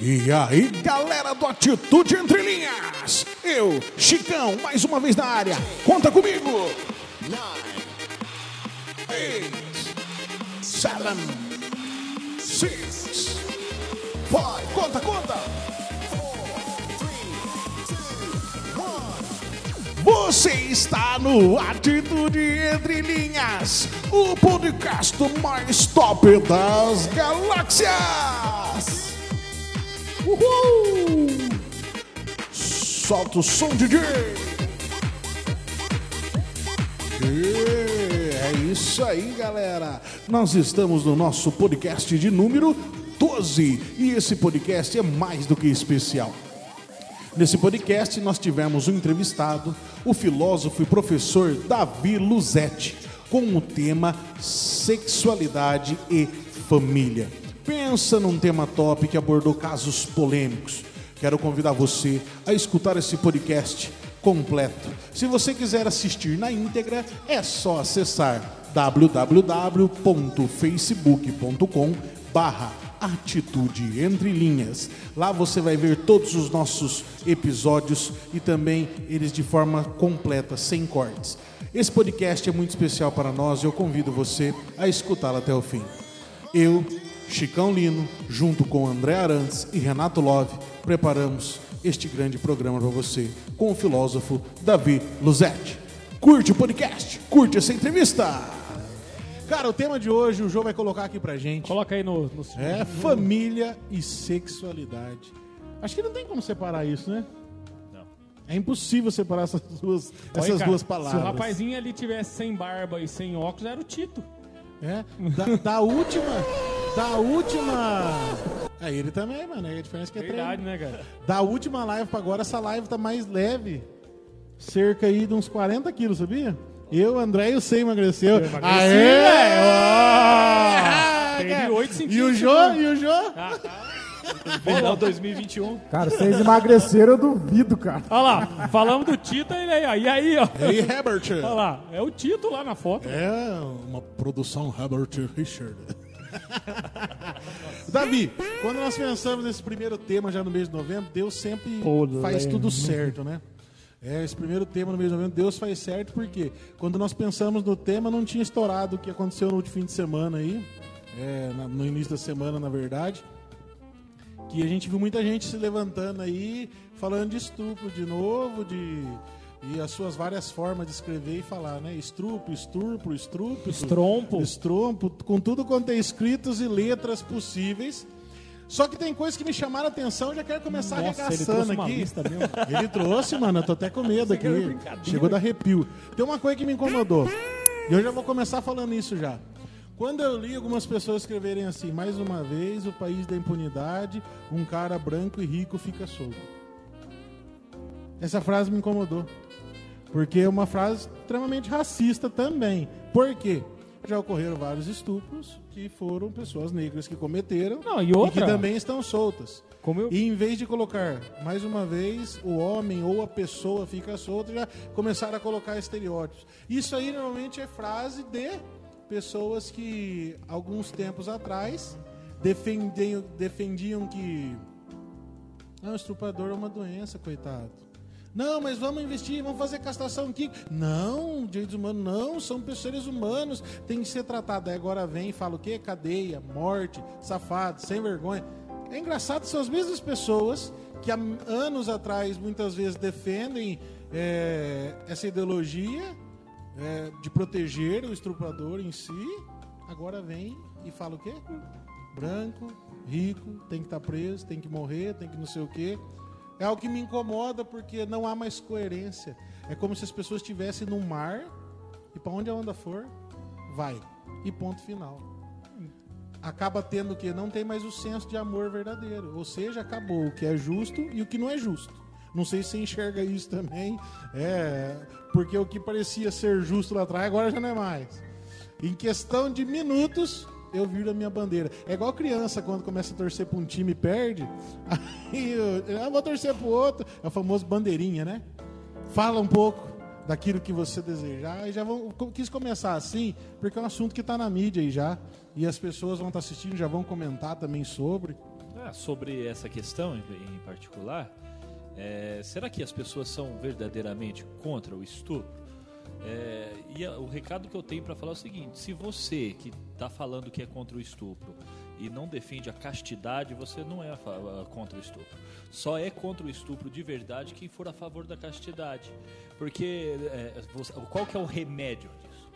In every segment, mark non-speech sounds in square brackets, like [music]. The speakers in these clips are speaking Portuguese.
E aí, galera do Atitude Entre Linhas. Eu, Chicão, mais uma vez na área. Conta comigo. Nine, eight, seven, six, five. Conta, conta. Você está no Atitude Entre Linhas, o podcast mais top das galáxias. Uhul! Solta o som, DJ! E é isso aí, galera! Nós estamos no nosso podcast de número 12 e esse podcast é mais do que especial. Nesse podcast, nós tivemos um entrevistado, o filósofo e professor Davi Luzetti, com o tema Sexualidade e Família. Pensa num tema top que abordou casos polêmicos. Quero convidar você a escutar esse podcast completo. Se você quiser assistir na íntegra, é só acessar www.facebook.com barra Atitude Entre Linhas. Lá você vai ver todos os nossos episódios e também eles de forma completa, sem cortes. Esse podcast é muito especial para nós e eu convido você a escutá-lo até o fim. Eu, Chicão Lino, junto com André Arantes e Renato Love, preparamos este grande programa para você com o filósofo Davi Luzetti. Curte o podcast, curte essa entrevista! Cara, o tema de hoje o João vai colocar aqui pra gente. Coloca aí no, no... É família e sexualidade. Acho que não tem como separar isso, né? Não. É impossível separar essas duas, essas Olha, cara, duas palavras. Se o rapazinho ali tivesse sem barba e sem óculos, era o Tito. É, da, da última. Da última. É ele também, mano. É a diferença que é Verdade, treino. né, cara? Da última live pra agora, essa live tá mais leve. Cerca aí de uns 40 quilos, sabia? Eu, André e o Sei emagreceu. Eu emagreci, Aê! velho. Perdi cara. 8 E o centímetros. Jô? E o Jô? Ah, tá. Final 2021. Cara, vocês emagreceram, eu duvido, cara. Olha lá, falamos do Tito, ele aí, ó. E aí, ó. E aí, Herbert? Olha lá, é o Tito lá na foto. É uma produção Herbert Richard. [laughs] Davi, quando nós pensamos nesse primeiro tema já no mês de novembro, Deus sempre faz tudo certo, né? É, esse primeiro tema no mês de novembro, Deus faz certo porque quando nós pensamos no tema, não tinha estourado o que aconteceu no último fim de semana aí, é, no início da semana, na verdade, que a gente viu muita gente se levantando aí, falando de estupro de novo, de e as suas várias formas de escrever e falar, né? Estrupo, estupro, estrupo, Estrompo. estrompo, com tudo quanto é escritos e letras possíveis. Só que tem coisas que me chamaram a atenção, eu já quero começar Nossa, ele arregaçando uma aqui. lista. [laughs] Ele trouxe, mano, eu tô até com medo aqui. brincadeira. Chegou da arrepio. Tem uma coisa que me incomodou. E eu já vou começar falando isso já. Quando eu li algumas pessoas escreverem assim, mais uma vez, o país da impunidade, um cara branco e rico fica solto. Essa frase me incomodou. Porque é uma frase extremamente racista também. Por quê? Já ocorreram vários estupros que foram pessoas negras que cometeram Não, e outra- que também estão soltas. Como eu... E em vez de colocar, mais uma vez, o homem ou a pessoa fica solta, já começaram a colocar estereótipos. Isso aí normalmente é frase de pessoas que, alguns tempos atrás, defendiam, defendiam que. Não, o estuprador é uma doença, coitado. Não, mas vamos investir, vamos fazer castração aqui. Não, direitos humanos não, são seres humanos, tem que ser tratado. Aí agora vem e fala o quê? Cadeia, morte, safado, sem vergonha. É engraçado, são as mesmas pessoas que há anos atrás muitas vezes defendem é, essa ideologia é, de proteger o estuprador em si, agora vem e fala o quê? Branco, rico, tem que estar preso, tem que morrer, tem que não sei o quê. É algo que me incomoda porque não há mais coerência. É como se as pessoas estivessem num mar e para onde a onda for, vai. E ponto final. Acaba tendo que? Não tem mais o senso de amor verdadeiro. Ou seja, acabou o que é justo e o que não é justo. Não sei se você enxerga isso também. É, porque o que parecia ser justo lá atrás, agora já não é mais. Em questão de minutos, eu viro a minha bandeira. É igual criança quando começa a torcer para um time e perde. [laughs] Aí eu, eu vou torcer para o outro. É o famoso bandeirinha, né? Fala um pouco daquilo que você desejar. E já quis começar assim, porque é um assunto que está na mídia aí já. E as pessoas vão estar assistindo, já vão comentar também sobre. Ah, sobre essa questão em particular, é, será que as pessoas são verdadeiramente contra o estupro? É, e o recado que eu tenho para falar é o seguinte: se você que está falando que é contra o estupro e não defende a castidade, você não é a a- contra o estupro. Só é contra o estupro de verdade quem for a favor da castidade. Porque é, você- qual que é o remédio disso?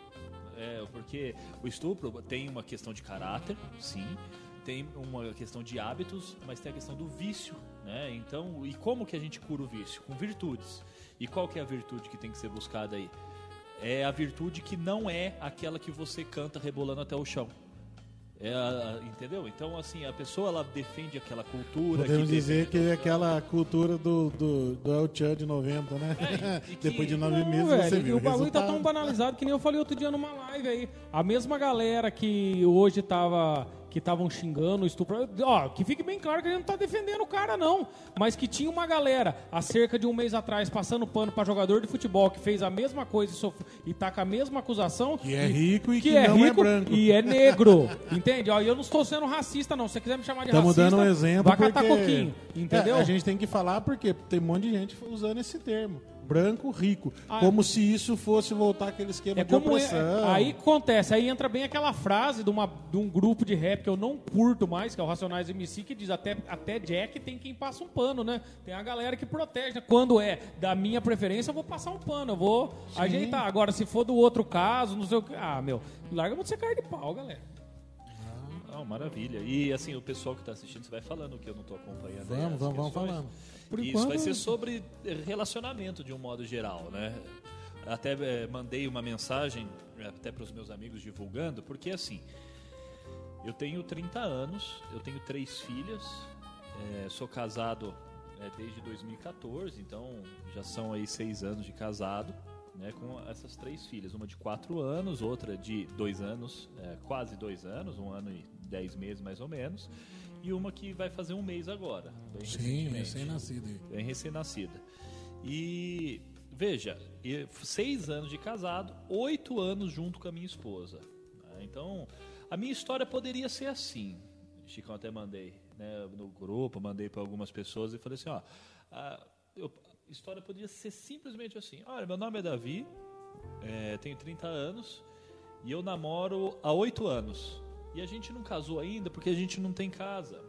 É, porque o estupro tem uma questão de caráter, sim, tem uma questão de hábitos, mas tem a questão do vício, né? Então, e como que a gente cura o vício? Com virtudes. E qual que é a virtude que tem que ser buscada aí? É a virtude que não é aquela que você canta rebolando até o chão. É entendeu? Então, assim, a pessoa ela defende aquela cultura. Podemos que dizer que é aquela cultura do, do, do El Chan de 90, né? É, que- [laughs] Depois de nove Não, meses velho, você viu o bagulho tá resultado. tão banalizado que nem eu falei outro dia numa live aí. A mesma galera que hoje tava que estavam xingando o estupro. Ó, que fique bem claro que a gente não tá defendendo o cara, não. Mas que tinha uma galera, há cerca de um mês atrás, passando pano pra jogador de futebol que fez a mesma coisa e, e tá com a mesma acusação. Que é rico e que, é não é branco. e é negro. [laughs] Entende? Ó, e eu não estou sendo racista, não. Se você quiser me chamar de Estamos racista, dando um exemplo vai catar porque... coquinho. Entendeu? É, a gente tem que falar porque tem um monte de gente usando esse termo. Branco, rico. Ah. como se isso fosse voltar aquele esquema É de como é, opressão. aí acontece, aí entra bem aquela frase de, uma, de um grupo de rap que eu não curto mais, que é o Racionais MC, que diz até, até Jack tem quem passa um pano, né? Tem a galera que protege. né? Quando é da minha preferência, eu vou passar um pano, eu vou ajeitar. Agora, se for do outro caso, não sei o que. Ah, meu, larga muito ser cara de pau, galera. Não, maravilha. E assim, o pessoal que está assistindo, você vai falando que eu não estou acompanhando. aí Vamos, as vamos, vamos questões. falando. Por Isso enquanto- vai ser sobre relacionamento de um modo geral, né? Até eh, mandei uma mensagem eh, até para os meus amigos divulgando, porque assim, eu tenho 30 anos, eu tenho três filhas, eh, sou casado eh, desde 2014, então já são aí seis anos de casado, né? Com essas três filhas, uma de quatro anos, outra de dois anos, eh, quase dois anos, um ano e dez meses mais ou menos, e uma que vai fazer um mês agora. Sim, aí. bem recém-nascida. E veja, seis anos de casado, oito anos junto com a minha esposa. né? Então, a minha história poderia ser assim. Chicão até mandei né, no grupo, mandei para algumas pessoas e falei assim, ó, a, eu- a história poderia ser simplesmente assim. Olha, meu nome é Davi, é, tenho 30 anos e eu namoro há oito anos. E a gente não casou ainda porque a gente não tem casa.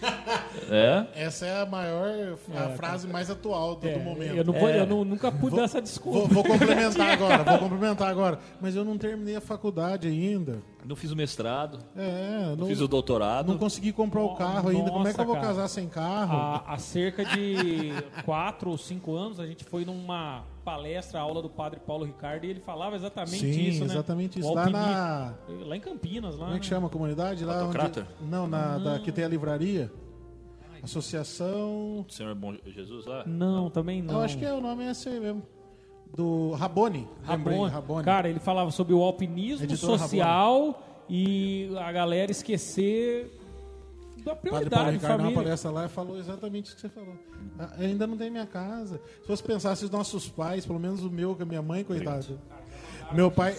[laughs] é? Essa é a maior, a frase mais atual do, do É, momento. eu, não vou- É. eu não- nunca pude dar essa desculpa. Vou, vou complementar [laughs] agora, vou complementar agora. Mas eu não terminei a faculdade ainda. Não fiz o mestrado, É, não não, fiz o doutorado. não consegui comprar o carro ainda. Como é que eu vou cara. casar sem carro? Há, há cerca de quatro ou cinco anos, a gente foi numa palestra, aula do padre Paulo Ricardo, e ele falava exatamente Sim, isso, né? exatamente isso. Lá na. Lá em Campinas, lá. Como é que né? chama a comunidade? Lá onde, Não, na, da, que tem a livraria. Associação. O Senhor Bom Jesus lá? Não, também não. Eu acho que é, o nome é esse aí mesmo. Do Rabone. Lembrei, Rabone. Rabone. Cara, ele falava sobre o alpinismo Editor social e a galera esquecer da Padre Paulo prioridade, Ricardo na palestra lá e falou exatamente isso que você falou. Ah, ainda não tem minha casa. Se você pensasse os nossos pais, pelo menos o meu, com a minha mãe, coitado. Meu pai,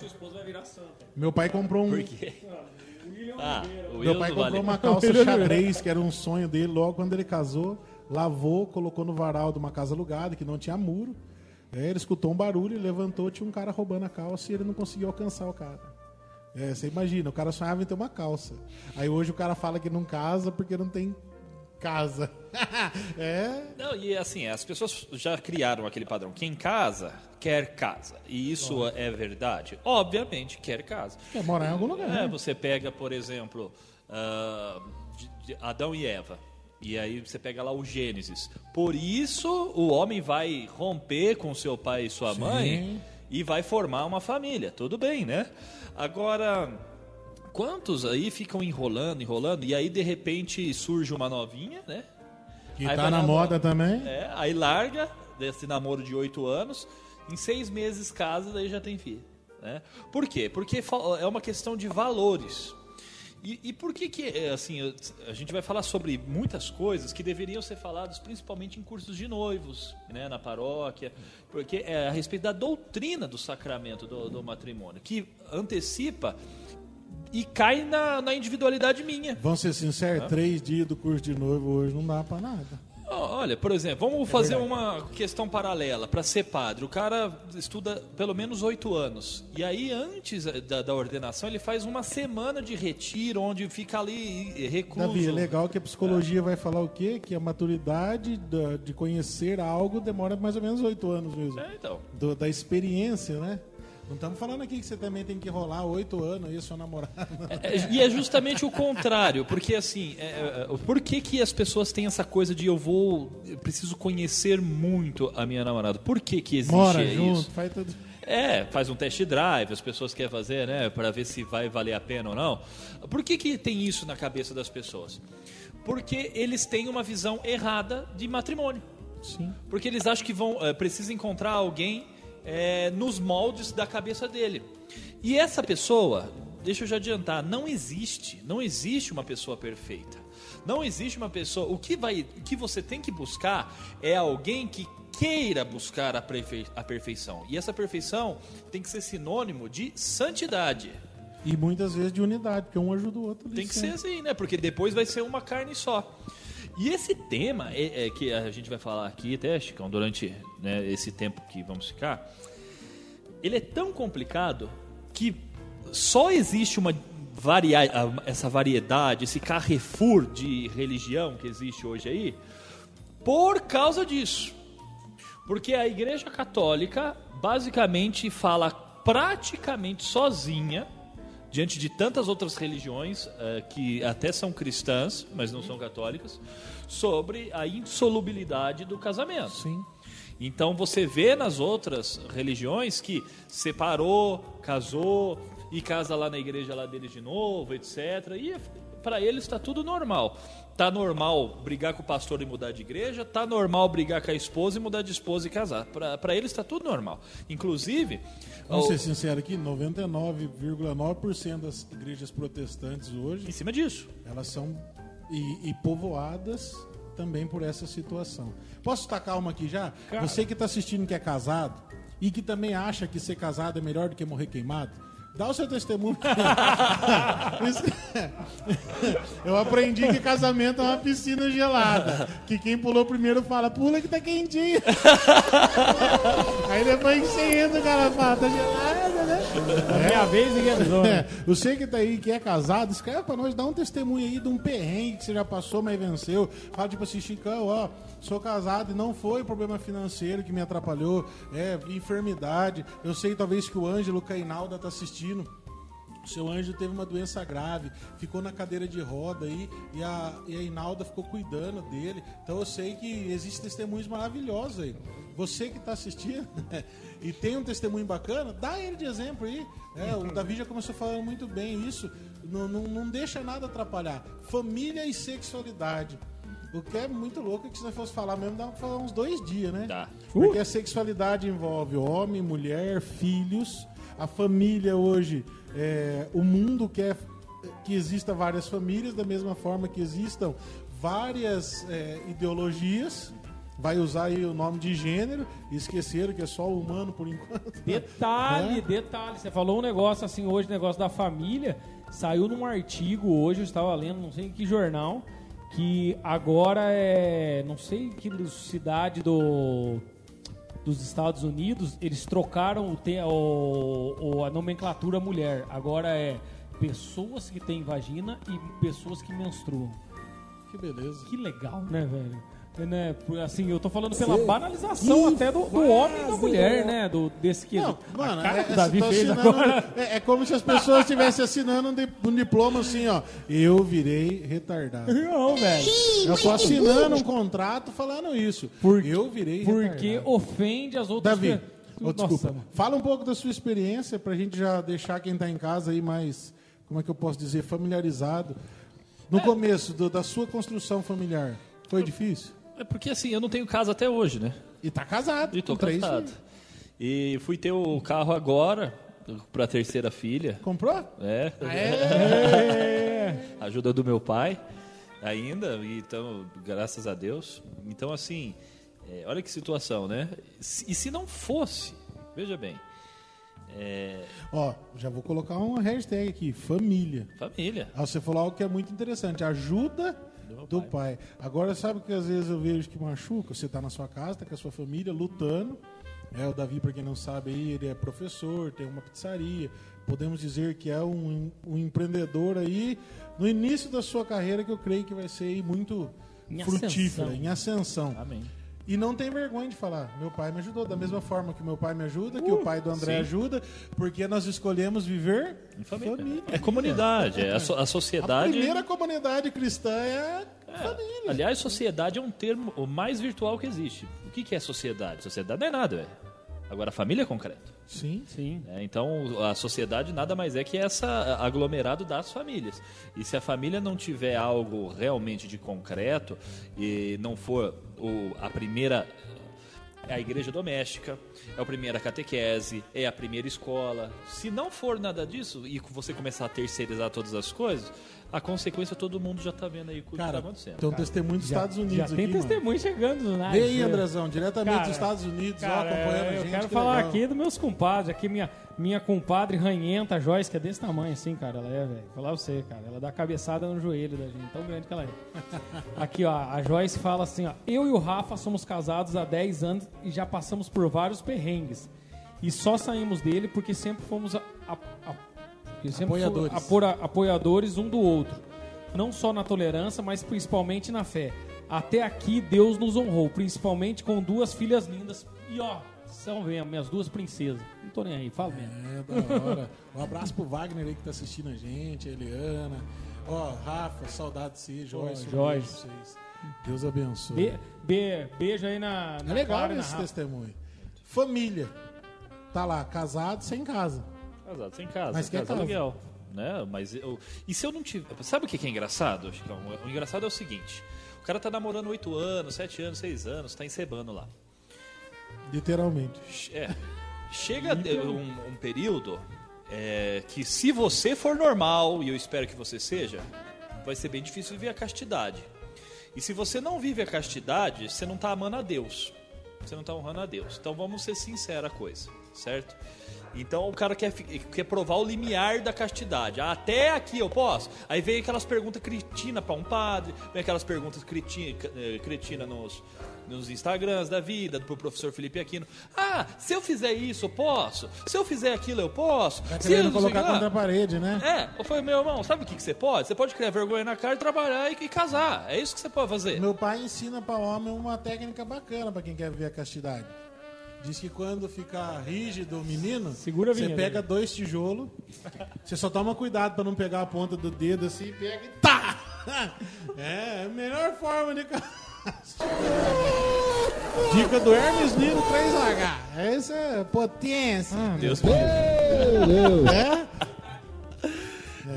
meu pai comprou um. Por quê? Ah, o Meu pai comprou vale. uma calça [laughs] xadrez, que era um sonho dele, logo quando ele casou. Lavou, colocou no varal de uma casa alugada, que não tinha muro. É, ele escutou um barulho, levantou, tinha um cara roubando a calça e ele não conseguiu alcançar o cara. É, você imagina, o cara sonhava em ter uma calça. Aí hoje o cara fala que não casa porque não tem casa. [laughs] é. Não, e assim, as pessoas já criaram aquele padrão. Quem casa, quer casa. E isso é verdade? Obviamente, quer casa. Quer morar em algum lugar. É, né? você pega, por exemplo, de- de Adão e Eva. E aí você pega lá o Gênesis. Por isso o homem vai romper com seu pai e sua Sim. mãe e vai formar uma família. Tudo bem, né? Agora, quantos aí ficam enrolando, enrolando, e aí de repente surge uma novinha, né? Que Aí tá na moda também. É, aí larga desse namoro de oito anos, em seis meses casa, daí já tem filho. Né? Por quê? Porque é uma questão de valores. E, e por que que, é, assim, a gente vai falar sobre muitas coisas que deveriam ser faladas principalmente em cursos de noivos, né, na paróquia, porque é a respeito da doutrina do sacramento do, do matrimônio, que antecipa e cai na, na individualidade minha. Vamos ser sinceros, três dias do curso de noivo hoje não dá pra nada. Olha, por exemplo, vamos fazer uma questão paralela. Para ser padre, o cara estuda pelo menos oito anos. E aí, antes da, da ordenação, ele faz uma semana de retiro, onde fica ali recluso. Davi, é legal que a psicologia vai falar o quê? Que a maturidade da- de conhecer algo demora mais ou menos oito anos mesmo. É, então. Do- da experiência, né? Não estamos falando aqui que você também tem que rolar oito anos aí, seu namorado. É, e é justamente o contrário, porque assim, é, é, por que, que as pessoas têm essa coisa de eu vou, eu preciso conhecer muito a minha namorada? Por que que existe Mora isso? junto, faz tudo. É, faz um test drive, as pessoas querem fazer, né, para ver se vai valer a pena ou não. Por que, que tem isso na cabeça das pessoas? Porque eles têm uma visão errada de matrimônio. Sim. Porque eles acham que vão é, precisa encontrar alguém é, nos moldes da cabeça dele. E essa pessoa, deixa eu já adiantar, não existe, não existe uma pessoa perfeita. Não existe uma pessoa. O que vai, o que você tem que buscar é alguém que queira buscar a, perfe- a perfeição. E essa perfeição tem que ser sinônimo de santidade. E muitas vezes de unidade, porque um ajuda o outro. Tem que sempre. ser assim, né? Porque depois vai ser uma carne só. E esse tema é, é que a gente vai falar aqui, até, Chicão, durante né, esse tempo que vamos ficar, ele é tão complicado que só existe uma varia essa variedade, esse carrefour de religião que existe hoje aí, por causa disso. Porque a Igreja Católica basicamente fala praticamente sozinha, diante de tantas outras religiões eh, que até são cristãs, mas não são católicas, sobre a insolubilidade do casamento. Sim. Então você vê nas outras religiões que separou, casou e casa lá na igreja lá deles de novo, etc. E para eles está tudo normal. Tá normal brigar com o pastor e mudar de igreja, tá normal brigar com a esposa e mudar de esposa e casar. Para eles está tudo normal. Inclusive, Vamos ser sinceros aqui, 99,9% das igrejas protestantes hoje, em cima disso. elas são e, e povoadas também por essa situação. Posso tacar uma aqui já? Cara. Você que está assistindo que é casado e que também acha que ser casado é melhor do que morrer queimado, dá o seu testemunho. [laughs] Eu aprendi que casamento é uma piscina gelada. Que quem pulou primeiro fala, pula que tá quentinho. Aí depois que você entra, o cara fala, tá gelada, né? É minha vez e avisou. É, você que tá aí, que é casado, escreve pra nós, dá um testemunho aí de um perrengue que você já passou, mas venceu. Fala tipo assim, Chicão, ó, sou casado e não foi problema financeiro que me atrapalhou, é enfermidade. Eu sei talvez que o Ângelo Cainalda tá assistindo. O seu anjo teve uma doença grave, ficou na cadeira de roda aí e a, e a Inalda ficou cuidando dele. Então eu sei que existem testemunhos maravilhosos aí. Você que está assistindo [laughs] e tem um testemunho bacana, dá ele de exemplo aí. É, o Davi já começou falando muito bem isso. Não, não, não deixa nada atrapalhar. Família e sexualidade. O que é muito louco é que se nós fosse falar mesmo, dá pra falar uns dois dias, né? Dá. Porque a sexualidade envolve homem, mulher, filhos. A família hoje, é, o mundo quer que exista várias famílias, da mesma forma que existam várias é, ideologias. Vai usar aí o nome de gênero e esqueceram que é só o humano por enquanto. [laughs] Detalhe, É? detalhe. Você falou um negócio assim hoje, negócio da família. Saiu num artigo hoje, eu estava lendo, não sei em que jornal, que agora é. Não sei que cidade do. Dos Estados Unidos, eles trocaram o, o- o- a nomenclatura mulher. Agora é pessoas que têm vagina e pessoas que menstruam. Que beleza. Que legal, né, velho? É, Né? Assim, eu tô falando pela banalização até do, do homem e da mulher, né? Do, desse que Não, mano, é, que o Davi fez assinando- agora. é, é como se as pessoas estivessem assinando um, di- um diploma assim, ó. Eu virei retardado. [laughs] Não, velho. Eu tô assinando um contrato falando isso. Por- eu virei Porque retardado. ofende as outras Davi, Nossa, desculpa. mano. Fala um pouco da sua experiência pra gente já deixar quem tá em casa aí mais, como é que eu posso dizer, familiarizado. No começo do- da sua construção familiar, foi difícil? É porque assim, eu não tenho casa até hoje, né? E tá casado. E tô com três casado. filhos. E fui ter o carro agora, pra terceira filha. Comprou? É. [laughs] Ajuda do meu pai ainda, então, graças a Deus. Então, assim, é, olha que situação, né? E se não fosse, veja bem, É, Ó, já vou colocar uma hashtag aqui, família. família. Ah, você falou algo que é muito interessante, ajuda Do do pai. Agora, sabe que às vezes eu vejo que machuca? Você tá na sua casa, tá com a sua família, lutando. É, o Davi, para quem não sabe, aí, ele é professor, tem uma pizzaria. Podemos dizer que é um, um empreendedor aí no início da sua carreira que eu creio que vai ser aí muito Em frutífera, ascensão. em ascensão. Amém. E não tem vergonha de falar, meu pai me ajudou, da mesma forma que meu pai me ajuda, que o pai do André sim. ajuda, porque nós escolhemos viver Em família. família. É comunidade. É a, so- a A sociedade. primeira comunidade cristã é a família. Aliás, sociedade é um termo o mais virtual que existe. O que, que é sociedade? Sociedade não é nada, velho. Agora, a família é concreto. Sim. Sim. né? Então, a sociedade nada mais é que essa aglomerado das famílias. E se a família não tiver algo realmente de concreto e não for o, a primeira é a igreja doméstica, é a primeira catequese, é a primeira escola. Se não for nada disso e você começar a terceirizar todas as coisas, a consequência todo mundo já está vendo aí o que está Cara, acontecendo. tem um testemunho dos Estados Unidos já tem aqui, mano. testemunho chegando no Vê aí, né? Andrezão, diretamente Cara, dos Estados Unidos, ó, Cara, acompanhando a eu gente. quero que falar legal. aqui dos meus compadres. Aqui, minha, minha compadre ranhenta, a Joyce, que é desse tamanho assim, cara. Ela é, velho. Falar você, cara. Ela dá cabeçada no joelho da gente, tão grande que ela é. [laughs] Aqui, ó, a Joyce fala assim, ó. Eu e o Rafa somos casados há 10 anos e já passamos por vários perrengues. E só saímos dele porque sempre fomos a- a- a- porque sempre Apoiadores. apora- apoiadores um do outro. Não só na tolerância, mas principalmente na fé. Até aqui Deus nos honrou, principalmente com duas filhas lindas. E ó, são minhas duas princesas. Não tô nem aí, fala mesmo. É, da hora. Um abraço pro Wagner aí que tá assistindo a gente, a Eliana. Ó, Rafa, saudade de si, Joyce. vocês. Deus abençoe. Be- be- beijo aí na, na É legal Clara esse testemunho. Família. Tá lá, casado, sem casa. Casado sem casa, Mas casa casa. aluguel. Né? Mas eu, e se eu não tiver. Sabe o que que é engraçado, Chicão? O engraçado é o seguinte: o cara tá namorando 8 anos, 7 anos, 6 anos, tá encebando lá. Literalmente. É. Chega um, um período é, que, se você for normal, e eu espero que você seja, vai ser bem difícil viver a castidade. E se você não vive a castidade, você não está amando a Deus. Você não está honrando a Deus. Então vamos ser sinceros a coisa, certo? Então o cara quer, quer provar o limiar da castidade. Ah, até aqui eu posso? Aí vem aquelas perguntas cretinas para um padre, vem aquelas perguntas cretinas cretina nos, nos Instagrams da vida, pro professor Felipe Aquino. Ah, se eu fizer isso, eu posso? Se eu fizer aquilo, eu posso? Tá Se querendo eu colocar lá. contra a parede, né? É, eu falei, meu irmão, sabe o que, que você pode? Você pode criar vergonha na cara e trabalhar e, e casar. É isso que você pode fazer. Meu pai ensina para homem uma técnica bacana para quem quer ver a castidade. Diz que quando ficar rígido o menino, Segura a você vinheta pega aí. dois tijolos, você só toma cuidado para não pegar a ponta do dedo assim, pega e tá! [laughs] É, a melhor forma de. [laughs] Dica do Hermes Nilo 3H. Essa é potência. Deus me livre. É?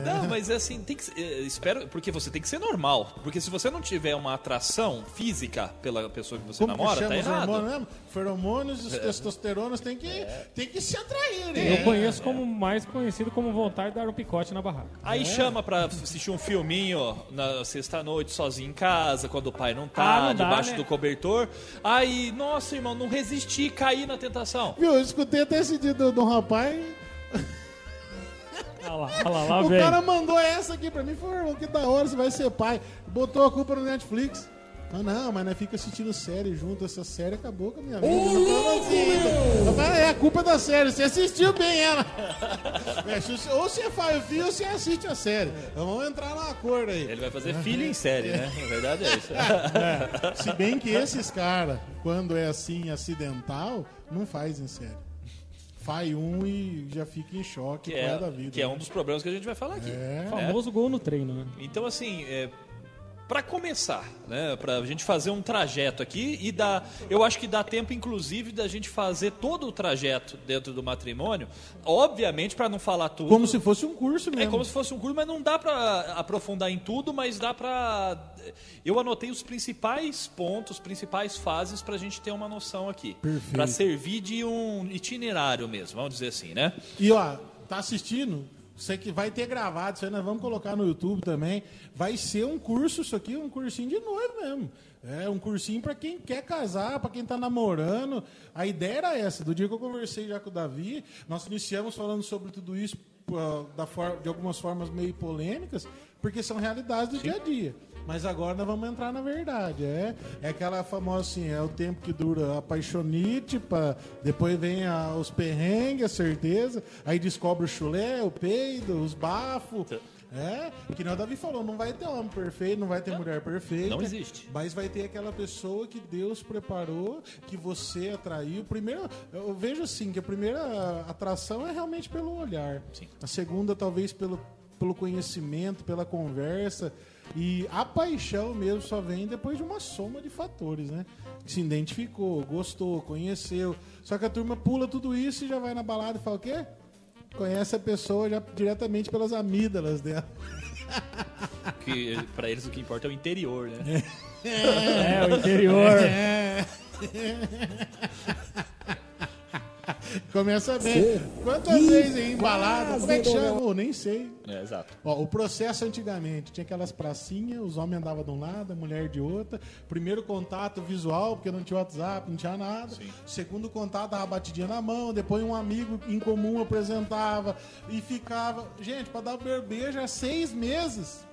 Não, mas assim, tem que ser- eh, espero, porque você tem que ser normal. Porque se você não tiver uma atração física pela pessoa que você Como que namora, chama tá errado. hormônios mesmo? Feromônios, os testosteronas tem que, tem que se atrair, né? Eu conheço como mais conhecido como vontade de dar um picote na barraca. Aí chama pra assistir um filminho na sexta-noite, sozinho em casa, quando o pai não tá, Ah, não dá, debaixo né? do cobertor. Aí, nossa, irmão, não resisti, caí na tentação. Viu, eu escutei até esse dia do, do rapaz. Olha lá, olha lá, lá o vem. cara mandou essa aqui pra mim. Falou, irmão, que da hora, você vai ser pai. Botou a culpa no Netflix. Ah, não, mas nós fica assistindo série junto. Essa série acabou com a minha vida. Eu falava assim, eu falei, é a culpa da série. Você assistiu bem ela. [laughs] É, ou você faz o fio ou você assiste a série. Então, vamos entrar num acordo aí. Ele vai fazer filho em série, né? Na verdade é isso. Se bem que esses caras, quando é assim acidental, não faz em série. Faz um e já fica em choque Que é é, da vida. que é né? um dos problemas que a gente vai falar aqui. É. Famoso gol no treino, né? Então, assim, é, para começar, né, para a gente fazer um trajeto aqui e dá, eu acho que dá tempo, inclusive, da gente fazer todo o trajeto dentro do matrimônio, obviamente, para não falar tudo. Como se fosse um curso mesmo. É como se fosse um curso, mas não dá para aprofundar em tudo, mas dá para. Eu anotei os principais pontos, principais fases para a gente ter uma noção aqui, para servir de um itinerário mesmo, vamos dizer assim, né? E ó, tá assistindo? Você que vai ter gravado, isso aí nós vamos colocar no YouTube também. Vai ser um curso, isso aqui, um cursinho de noivo mesmo. É um cursinho para quem quer casar, para quem tá namorando. A ideia era essa. Do dia que eu conversei já com o Davi, nós iniciamos falando sobre tudo isso pô, da for- de algumas formas meio polêmicas, porque são realidades do dia a dia. Mas agora nós vamos entrar na verdade. É, é aquela famosa assim, é o tempo que dura a paixonite, pra, depois vem a- os perrengues, a certeza, aí descobre o chulé, o peido, os bafos. É, que nem o Davi falou, não vai ter homem perfeito, não vai ter mulher perfeita. Não existe. Mas vai ter aquela pessoa que Deus preparou, que você atraiu. Primeiro, eu vejo assim, que a primeira atração é realmente pelo olhar. Sim. A segunda, talvez, pelo, pelo conhecimento, pela conversa. E a paixão mesmo só vem depois de uma soma de fatores, né? Se identificou, gostou, conheceu. Só que a turma pula tudo isso e já vai na balada e fala o quê? Conhece a pessoa já diretamente pelas amígdalas dela. [laughs] Que para eles o que importa é o interior, né? É, o interior. [laughs] Começa bem. Quantas vezes em balada? Como é que chama? Eu nem sei. É, exato. Ó, o processo antigamente tinha aquelas pracinhas, os homens andavam de um lado, a mulher de outra. Primeiro contato visual, porque não tinha WhatsApp, não tinha nada. Sim. Segundo contato, dava batidinha na mão. Depois um amigo em comum apresentava e ficava. Gente, pra dar o beijo é seis meses.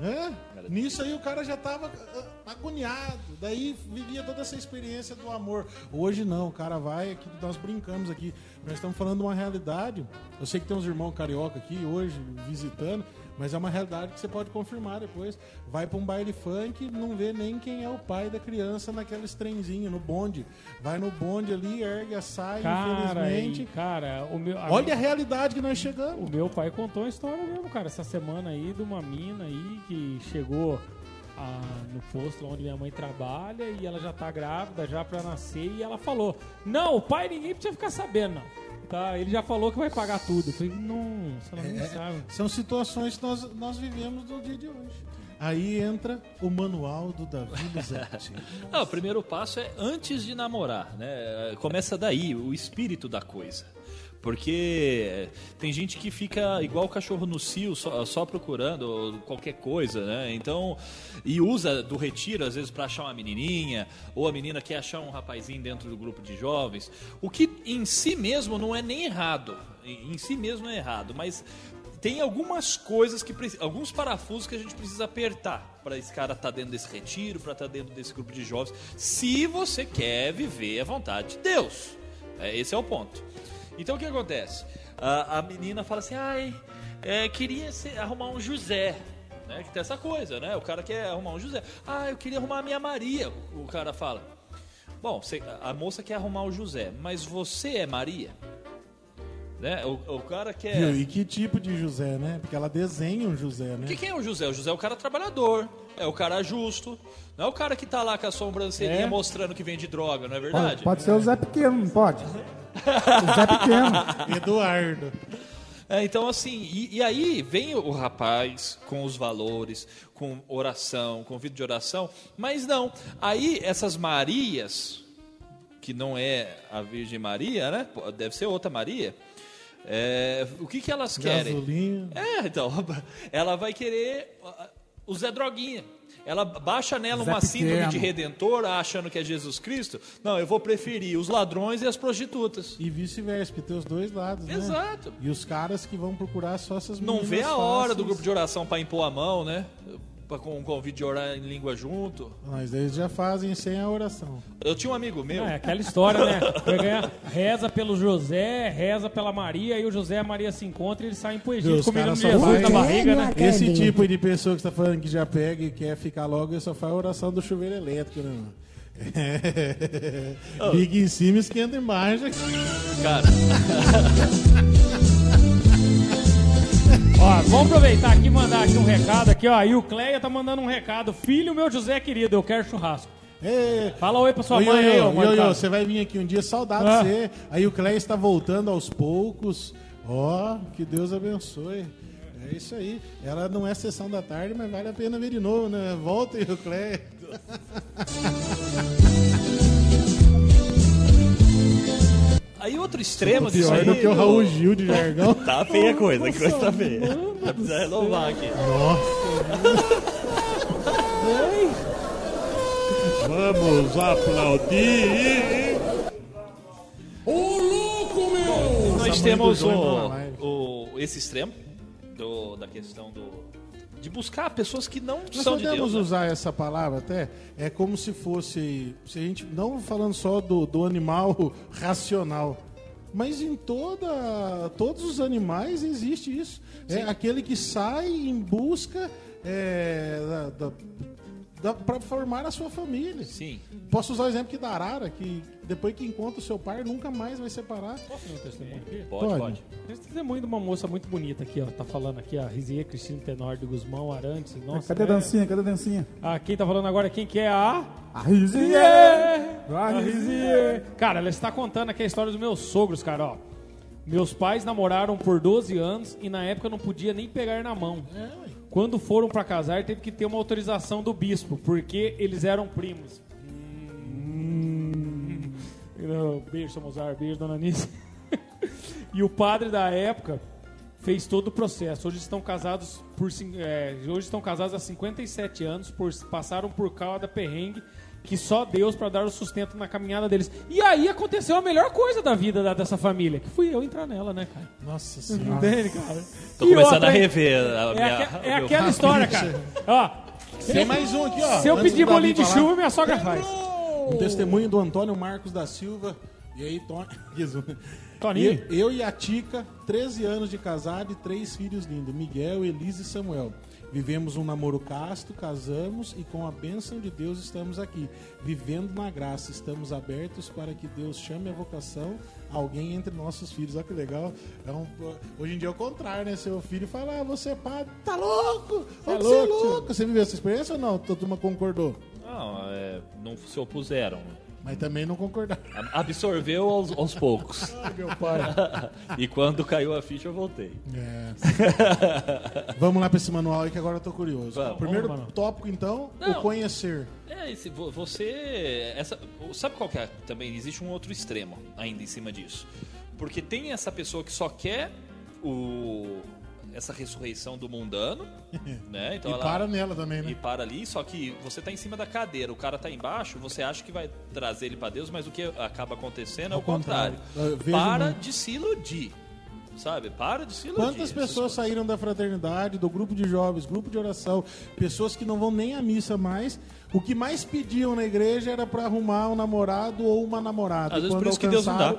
É? Nisso aí o cara já tava ah, agoniado. Daí vivia toda essa experiência do amor. Hoje não, o cara vai aqui, nós brincamos aqui. Nós estamos falando de uma realidade. Eu sei que tem uns irmãos carioca aqui hoje visitando, mas é uma realidade que você pode confirmar depois. Vai pra um baile funk, não vê nem quem é o pai da criança naqueles trenzinhos, no bonde. Vai no bonde ali, ergue a saia, Cara, e, infelizmente. cara, o meu. a- Olha a realidade que nós chegamos. O meu pai contou uma história mesmo, cara, essa semana aí de uma mina aí que chegou ah, no posto onde minha mãe trabalha e ela já tá grávida, já pra nascer, e ela falou: Não, o pai ninguém precisa ficar sabendo, não. Tá, ele já falou que vai pagar tudo. Eu falei, nossa, ela nem sabe. São situações que nós, nós vivemos no dia de hoje. Aí entra o manual do Davi Luzetti. Ah, o primeiro passo é antes de namorar, né? Começa daí, o espírito da coisa. Porque tem gente que fica igual o cachorro no cio, só, só procurando qualquer coisa, né? Então, e usa do retiro às vezes para achar uma menininha, ou a menina quer achar um rapazinho dentro do grupo de jovens. O que em si mesmo não é nem errado, em si mesmo é errado, mas tem algumas coisas que alguns parafusos que a gente precisa apertar para esse cara estar dentro desse retiro, para estar dentro desse grupo de jovens, se você quer viver a vontade de Deus. É, esse é o ponto. Então o que acontece? A, a menina fala assim: "Ai, é, queria ser- arrumar um José". Né? Que tem essa coisa, né? O cara quer arrumar um José. Ah, eu queria arrumar a minha Maria. O cara fala. Bom, a moça quer arrumar o José, mas você é Maria? Né? O, o cara quer. Viu? E que tipo de José, né? Porque ela desenha um José, né? O que, que é o José? O José é o cara trabalhador, é o cara justo, não é o cara que tá lá com a sobrancelhinha É. mostrando que vende droga, não é Pode, verdade? pode ser o Zé Pequeno, não pode? [laughs] O Zé Pequeno. [laughs] Eduardo. É, então, assim, e, e aí vem o rapaz com os valores, com oração, com vida de oração, mas não. Aí essas Marias, que não é a Virgem Maria, né? Deve ser outra Maria. é, o que, que elas querem? Gasolina. É, então, [laughs] ela vai querer o Zé Droguinha. Ela baixa nela Zé uma síndrome de redentor, achando que é Jesus Cristo. Não, eu vou preferir os ladrões e as prostitutas. E vice-versa, porque tem os dois lados, né? Exato. E os caras que vão procurar só essas Não vê a hora do fáceis. grupo de oração para impor a mão, né? Pra, com um convite de orar em língua junto. Mas eles já fazem sem a oração. Eu tinha um amigo meu. É aquela história, né? Ganhar, reza pelo José, reza pela Maria, e o José e a Maria se encontram e eles saem pro Egito Os com o menino caras só Jesus fazem- na barriga, né? Esse tipo de pessoa que você tá falando que já pega e quer ficar logo, ele só faz a oração do chuveiro elétrico, né? mano? É. [laughs] Liga em cima e esquenta embaixo. Cara, [laughs] Ó, vamos aproveitar aqui e mandar aqui um recado aqui, ó. E o Cleia tá mandando um recado. Filho meu José querido, eu quero churrasco. É. Fala oi pra sua mãe aí, ô, mãe você vai vir aqui um dia, saudade Ah. você. Aí o Cleia está voltando aos poucos. Ó, que Deus abençoe. É isso aí. Ela não é sessão da tarde, mas vale a pena ver de novo, né? Volta aí, o Cleia. [laughs] aí outro extremo disso Pior aí. do que o Raul Gil de jargão. Tá feia a coisa, que coisa tá feia. Vai precisar renovar aqui. Vamos aplaudir. Nós mãe temos do João tá na o, live. o- esse extremo do- da questão do, de buscar pessoas que não Nós são de podemos Deus. né? usar essa palavra até, é como se fosse, se a gente não falando só do, do animal [laughs] racional, mas em toda, todos os animais existe isso. É aquele que sai em busca é, da, da, para formar a sua família. Sim. Posso usar o exemplo aqui da arara, que depois que encontra o seu par, nunca mais vai separar. Posso um testemunho aqui? Pode, Pode. pode. Esse testemunho de uma moça muito bonita aqui, ó. Tá falando aqui, a Rizier Cristina Tenor de Guzmão Arantes. Nossa, Cadê a é- dancinha? Cadê a dancinha? Ah, quem tá falando agora é quem que é a... A! Yeah! A Rizier! Rizier. Cara, ela está contando aqui a história dos meus sogros, cara, ó. Meus pais namoraram por 12 anos e na época não podia nem pegar na mão. Quando foram pra casar, teve que ter uma autorização do bispo, porque eles eram primos. Hum. Beijo, seu Mozart. Beijo, dona Nice. [laughs] e o padre da época fez todo o processo. Hoje estão casados por é, hoje estão casados há 57 anos, por, passaram por cada perrengue que só Deus para dar o sustento na caminhada deles. E aí aconteceu a melhor coisa da vida da- dessa família, que fui eu entrar nela, né, cara? Nossa senhora. Entende, cara? Tô E começando outra, a rever a É, minha. é meu- aquela história, cara. Ó, Tem mais um aqui, ó. se eu antes pedir bolinho de falar. chuva, minha sogra faz. Um testemunho do Antônio Marcos da Silva. E aí, Tony. [laughs] Jesus. Toninho. Eu, eu e a Tica, 13 anos de casado e três filhos lindos: Miguel, Elisa e Samuel. Vivemos um namoro casto, casamos e com a bênção de Deus estamos aqui, vivendo na graça. Estamos abertos para que Deus chame a vocação alguém entre nossos filhos. Olha que legal. É um- hoje em dia é o contrário, né? Seu filho fala, ah, você é padre, tá louco? Tá é louco, louco. Você viveu essa experiência ou não? Toda turma concordou. Não, é, não se opuseram. Mas também não concordaram. Absorveu aos, aos poucos. Ai, [laughs] meu pai. e quando caiu a ficha, eu voltei. É. Vamos lá para esse manual aí que agora eu tô curioso. Vamos. Primeiro Vamos, tópico, então, Não. o conhecer. É, esse, vo- você. Essa, sabe qual que é? Também existe um outro extremo ainda em cima disso. Porque tem essa pessoa que só quer o, essa ressurreição do mundano, [laughs] né? Então e ela, para nela também, e né? para ali, só que você tá em cima da cadeira, o cara tá embaixo, você acha que vai trazer ele para Deus, mas o que acaba acontecendo é Ao o contrário. contrário. Para muito. de se iludir. Sabe? Para de se iludir. Quantas pessoas saíram da fraternidade, do grupo de jovens, grupo de oração, pessoas que não vão nem à missa mais. O que mais pediam na igreja era para arrumar um namorado ou uma namorada. Às E vezes por isso que Deus não dá.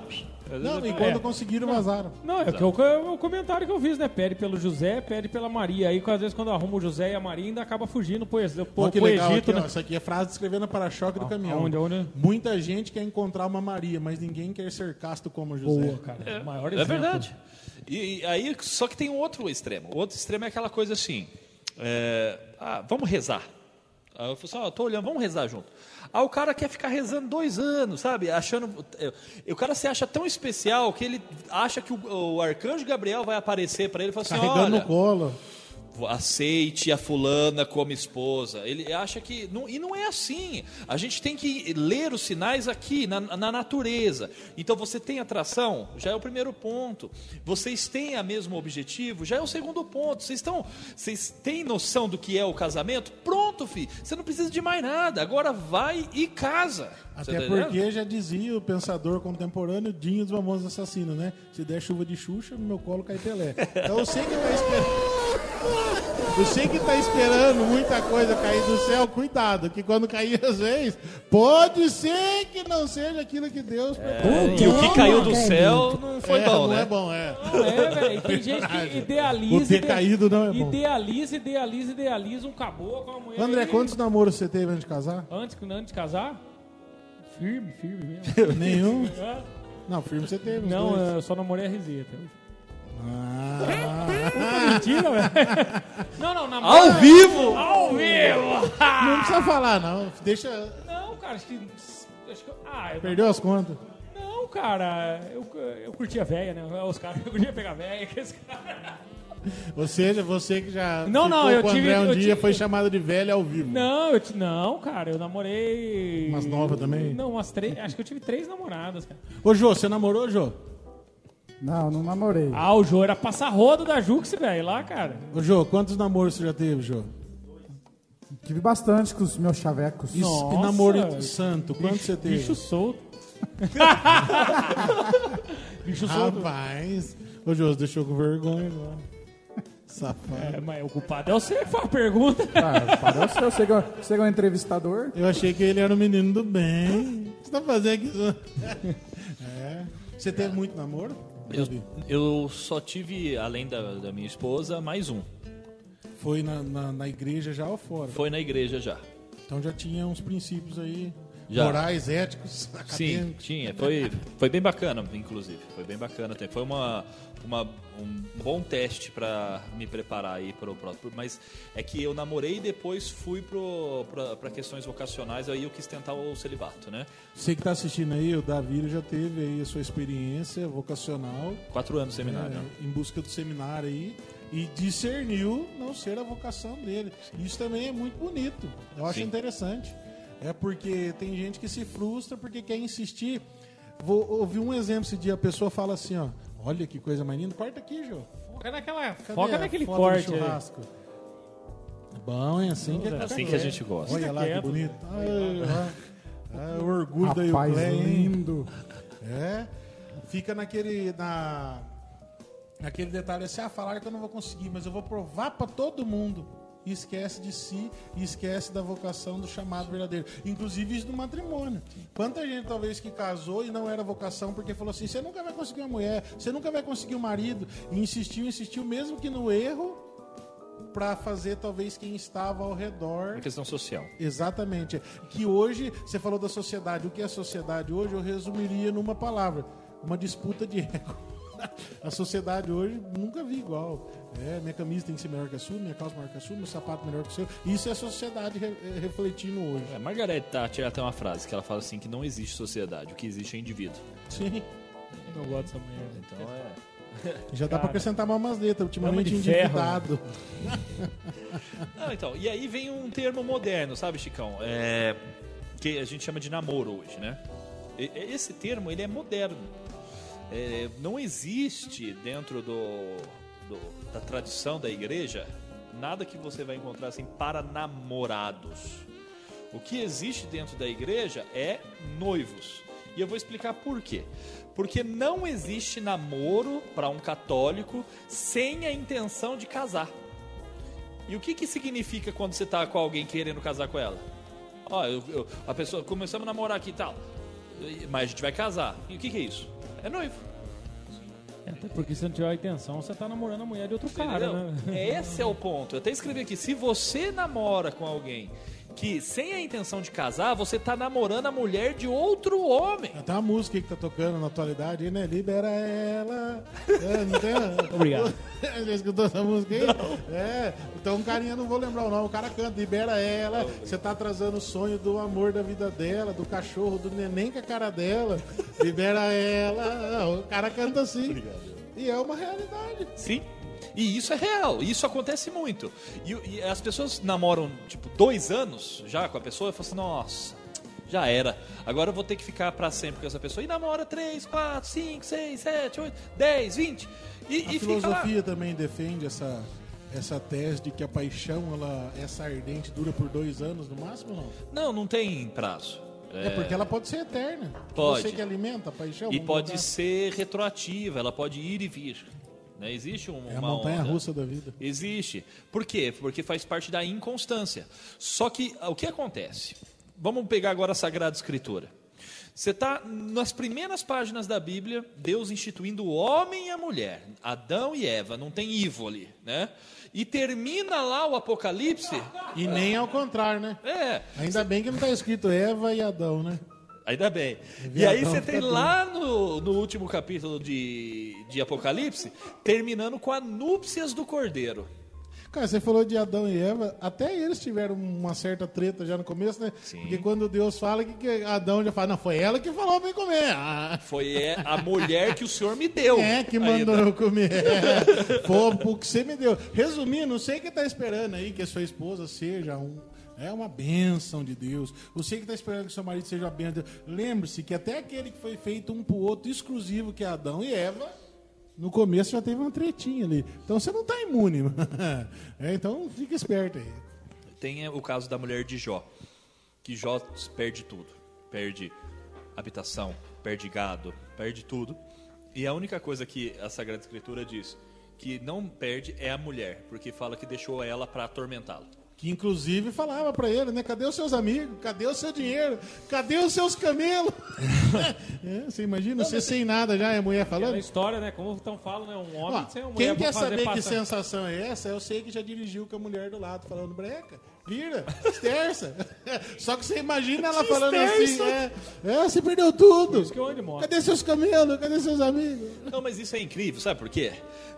Às Não, é- e quando É. conseguiram, vazaram. Não, é, o que eu- é o comentário que eu fiz, né? Pede pelo José, pede pela Maria. Aí, às vezes, quando arruma o José e a Maria, ainda acaba fugindo pro, pro, que pro legal Egito, aqui, ó. né? Isso aqui é frase escrevendo para-choque do caminhão. aonde, aonde? Muita gente quer encontrar uma Maria, mas ninguém quer ser casto como José. Boa, cara. O maior É exemplo. verdade. E, e aí, só que tem um outro extremo. O outro extremo é aquela coisa assim: é, ah, vamos rezar. Aí eu falo assim: ó, tô olhando, vamos rezar junto. Aí o cara quer ficar rezando dois anos, sabe? Achando. é, O cara se acha tão especial que ele acha que o, o arcanjo Gabriel vai aparecer para ele e falar assim: Carregando olha, no colo. Aceite a fulana como esposa. Ele acha que. Não, e não é assim. A gente tem que ler os sinais aqui, na, na natureza. Então você tem atração? Já é o primeiro ponto. Vocês têm o mesmo objetivo? Já é o segundo ponto. Vocês estão. Vocês têm noção do que é o casamento? Pronto, filho. Você não precisa de mais nada. Agora vai e casa. Até tá porque já dizia o pensador contemporâneo Dinho dos Famosos Assassinos, né? Se der chuva de Xuxa, no meu colo cai Pelé. Então eu sei que tá esperando. Sei que tá esperando muita coisa cair do céu, cuidado, que quando cair às vezes, pode ser que não seja aquilo que Deus preparou. E o que caiu do Não, céu não foi É, bom, não né? é bom, é. Não é, velho. Tem gente que idealiza. O ter caído não é bom. Idealiza, idealiza, idealiza um caboclo, uma mulher. André, quantos namoros você teve antes de casar? Antes, antes de casar? Firme, firme mesmo. [laughs] Nenhum? É. Não, firme você teve. Não, dois. eu só namorei a Rizia até hoje. Ah, Mentira, velho. [laughs] Não, não, namoro. Ao vivo! Ao vivo! [laughs] não precisa falar, não. Deixa. Não, cara, acho que. Acho que ah, eu, Perdeu as contas. Não, cara, eu, eu curtia velha, né? Os caras, eu curtia pegar velha, que esse cara. Ou seja, você que já Não, ficou não, eu com o tive- André um eu dia tive- foi chamado de velho ao vivo. Não, eu, não, cara, eu namorei. Umas novas também? Não, umas três. Acho que eu tive três namoradas, cara. Ô, Jô, você namorou, Jô? Não, não namorei. Ah, o Jô era passar-rodo da Jux, velho, lá, cara. Ô, Jô, quantos namoros você já teve, Jô? Tive bastante com os meus chavecos. E, Nossa. e namoro santo, quantos você teve? Bicho solto. [laughs] Bicho solto. Rapaz. Ô, Jô, você deixou com vergonha agora. Safado. É, mas o culpado é você que faz a pergunta. Ah, parou ser, eu sei que eu- você que é um entrevistador. Eu achei que ele era um menino do bem. O que você tá fazendo aqui? [laughs] É. Você teve muito namoro? Eu, eu só tive, além da, da minha esposa, mais um. Foi na, na, na igreja já ou fora? Foi na igreja já. Então já tinha uns princípios aí Já. morais, éticos, Sim, acadêmicos. tinha. Foi, foi bem bacana, inclusive. Foi bem bacana. até. Foi uma, uma, um bom teste para me preparar aí para o próximo. Mas é que eu namorei e depois fui para questões vocacionais. Aí eu quis tentar o celibato, né? Você que está assistindo aí, o Davi já teve aí a sua experiência vocacional Quatro anos de seminário. né? é, em busca do seminário aí e discerniu não ser a vocação dele. Isso também é muito bonito. Eu acho Sim. interessante. É porque tem gente que se frustra porque quer insistir. Vou ouvir um exemplo esse dia, a pessoa fala assim, ó, olha que coisa mais linda, corta aqui, Jô. Foca naquela. Cadê Foca a naquele corte aí. churrasco? Bom, é assim que É é assim que a gente gosta. Olha lá que bonito. Ai. Ai, o orgulho da Rapaz Euclé, hein? lindo. É. Fica naquele. Na, naquele detalhe assim, ah, falaram que eu não vou conseguir, mas eu vou provar pra todo mundo. E esquece de si e esquece da vocação do chamado verdadeiro. Inclusive isso no matrimônio. Quanta gente talvez que casou e não era vocação porque falou assim: você nunca vai conseguir uma mulher, você nunca vai conseguir um marido. E insistiu, insistiu, mesmo que no erro, pra fazer talvez quem estava ao redor Uma questão social. Exatamente. Que hoje, você falou da sociedade. O que é a sociedade hoje? Eu resumiria numa palavra: uma disputa de ego. [laughs] [laughs] A sociedade hoje nunca vi igual. É, minha camisa tem que ser melhor que a sua, minha calça maior que a sua, meu sapato melhor que o seu. Isso é a sociedade re- eh, refletindo hoje. A Margaret Thatcher ela tem uma frase que ela fala assim que não existe sociedade, o que existe é indivíduo. Sim. Eu não gosto dessa merda. Então é. [laughs] Já dá pra acrescentar mais umas letras, ultimamente ferro, endividado. Não, [laughs] então, e aí vem um termo moderno, sabe, Chicão? É, que a gente chama de namoro hoje, né? Esse termo, ele é moderno. É, não existe dentro do, do- da tradição da igreja nada que você vai encontrar assim para namorados. O que existe dentro da igreja é noivos. E eu vou explicar por quê. Porque não existe namoro para um católico sem a intenção de casar. E o que, que significa quando você tá com alguém querendo casar com ela? Ó, a pessoa começamos a namorar aqui e tal, mas a gente vai casar. E o que, que é isso? É noivo. É, Até porque se não tiver a intenção, você tá namorando a mulher de outro cara, Entendeu? né? Esse é o ponto. Eu até escrevi aqui: se você namora com alguém que sem a intenção de casar, você tá namorando a mulher de outro homem. Tem uma música aí que tá tocando na atualidade né? Libera ela. É, não tem? [laughs] Obrigado. [laughs] Já escutou essa música aí? É. Então um carinha, não vou lembrar o nome, o cara canta, libera ela. Você tá atrasando o sonho do amor da vida dela, do cachorro, do neném com a cara dela. Libera ela. O cara canta assim. E é uma realidade. Sim. E isso é real, isso acontece muito. E, e as pessoas namoram, tipo, dois anos já com a pessoa e falam assim, nossa, já era. Agora eu vou ter que ficar pra sempre com essa pessoa. E namora três, quatro, cinco, seis, sete, oito, dez, vinte. E, A e filosofia também defende essa, essa tese de que a paixão, ela, essa ardente, dura por dois anos no máximo, não? Não, não tem prazo. É, porque ela pode ser eterna. Pode. Você que alimenta a paixão. E pode botar. ser retroativa, ela pode ir e vir. Né? Existe um, É a uma montanha onda. russa da vida. Existe. Por quê? Porque faz parte da inconstância. Só que o que acontece? Vamos pegar agora a Sagrada Escritura. Você está nas primeiras páginas da Bíblia, Deus instituindo o homem e a mulher, Adão e Eva, não tem Ivo ali, né? E termina lá o Apocalipse. E nem ao contrário, né? É, Ainda bem que não está escrito Eva e Adão, né? Ainda bem. E aí você tem lá no, no último capítulo de, de Apocalipse, terminando com a núpcias do Cordeiro. Cara, você falou de Adão e Eva, até eles tiveram uma certa treta já no começo, né? Sim. Porque quando Deus fala que, que Adão já fala, não, foi ela que falou pra comer. Ah, Foi é, a mulher que o senhor me deu. é que mandou eu comer. É, [laughs] foi o que você me deu. Resumindo, não sei que tá esperando aí que a sua esposa seja um. É uma bênção de Deus. Você que está esperando que seu marido seja uma bênção. Lembre-se que até aquele que foi feito um pro outro exclusivo, que é Adão e Eva, no começo já teve uma tretinha ali. Então você não está imune. [laughs] É, então fica esperto aí. Tem é, o caso da mulher de Jó, que Jó perde tudo. Perde habitação, perde gado, perde tudo. E a única coisa que a Sagrada Escritura diz que não perde é a mulher, porque fala que deixou ela para atormentá-lo. Que inclusive falava pra ele, né? Cadê os seus amigos? Cadê o seu dinheiro? Cadê os seus camelos? [laughs] É, você imagina, você sem nada já, e a mulher falando? história, né? Como então fala, né? Um homem Ó, sem uma mulher quem quer fazer saber que passar- sensação é essa, eu sei que já dirigiu com a mulher do lado, falando breca, vira, esterça. [laughs] Só que você imagina ela falando assim, é, é, você perdeu tudo. isso que eu ando de moto. Cadê seus camelos? Cadê seus amigos? Não, mas isso é incrível, sabe por quê?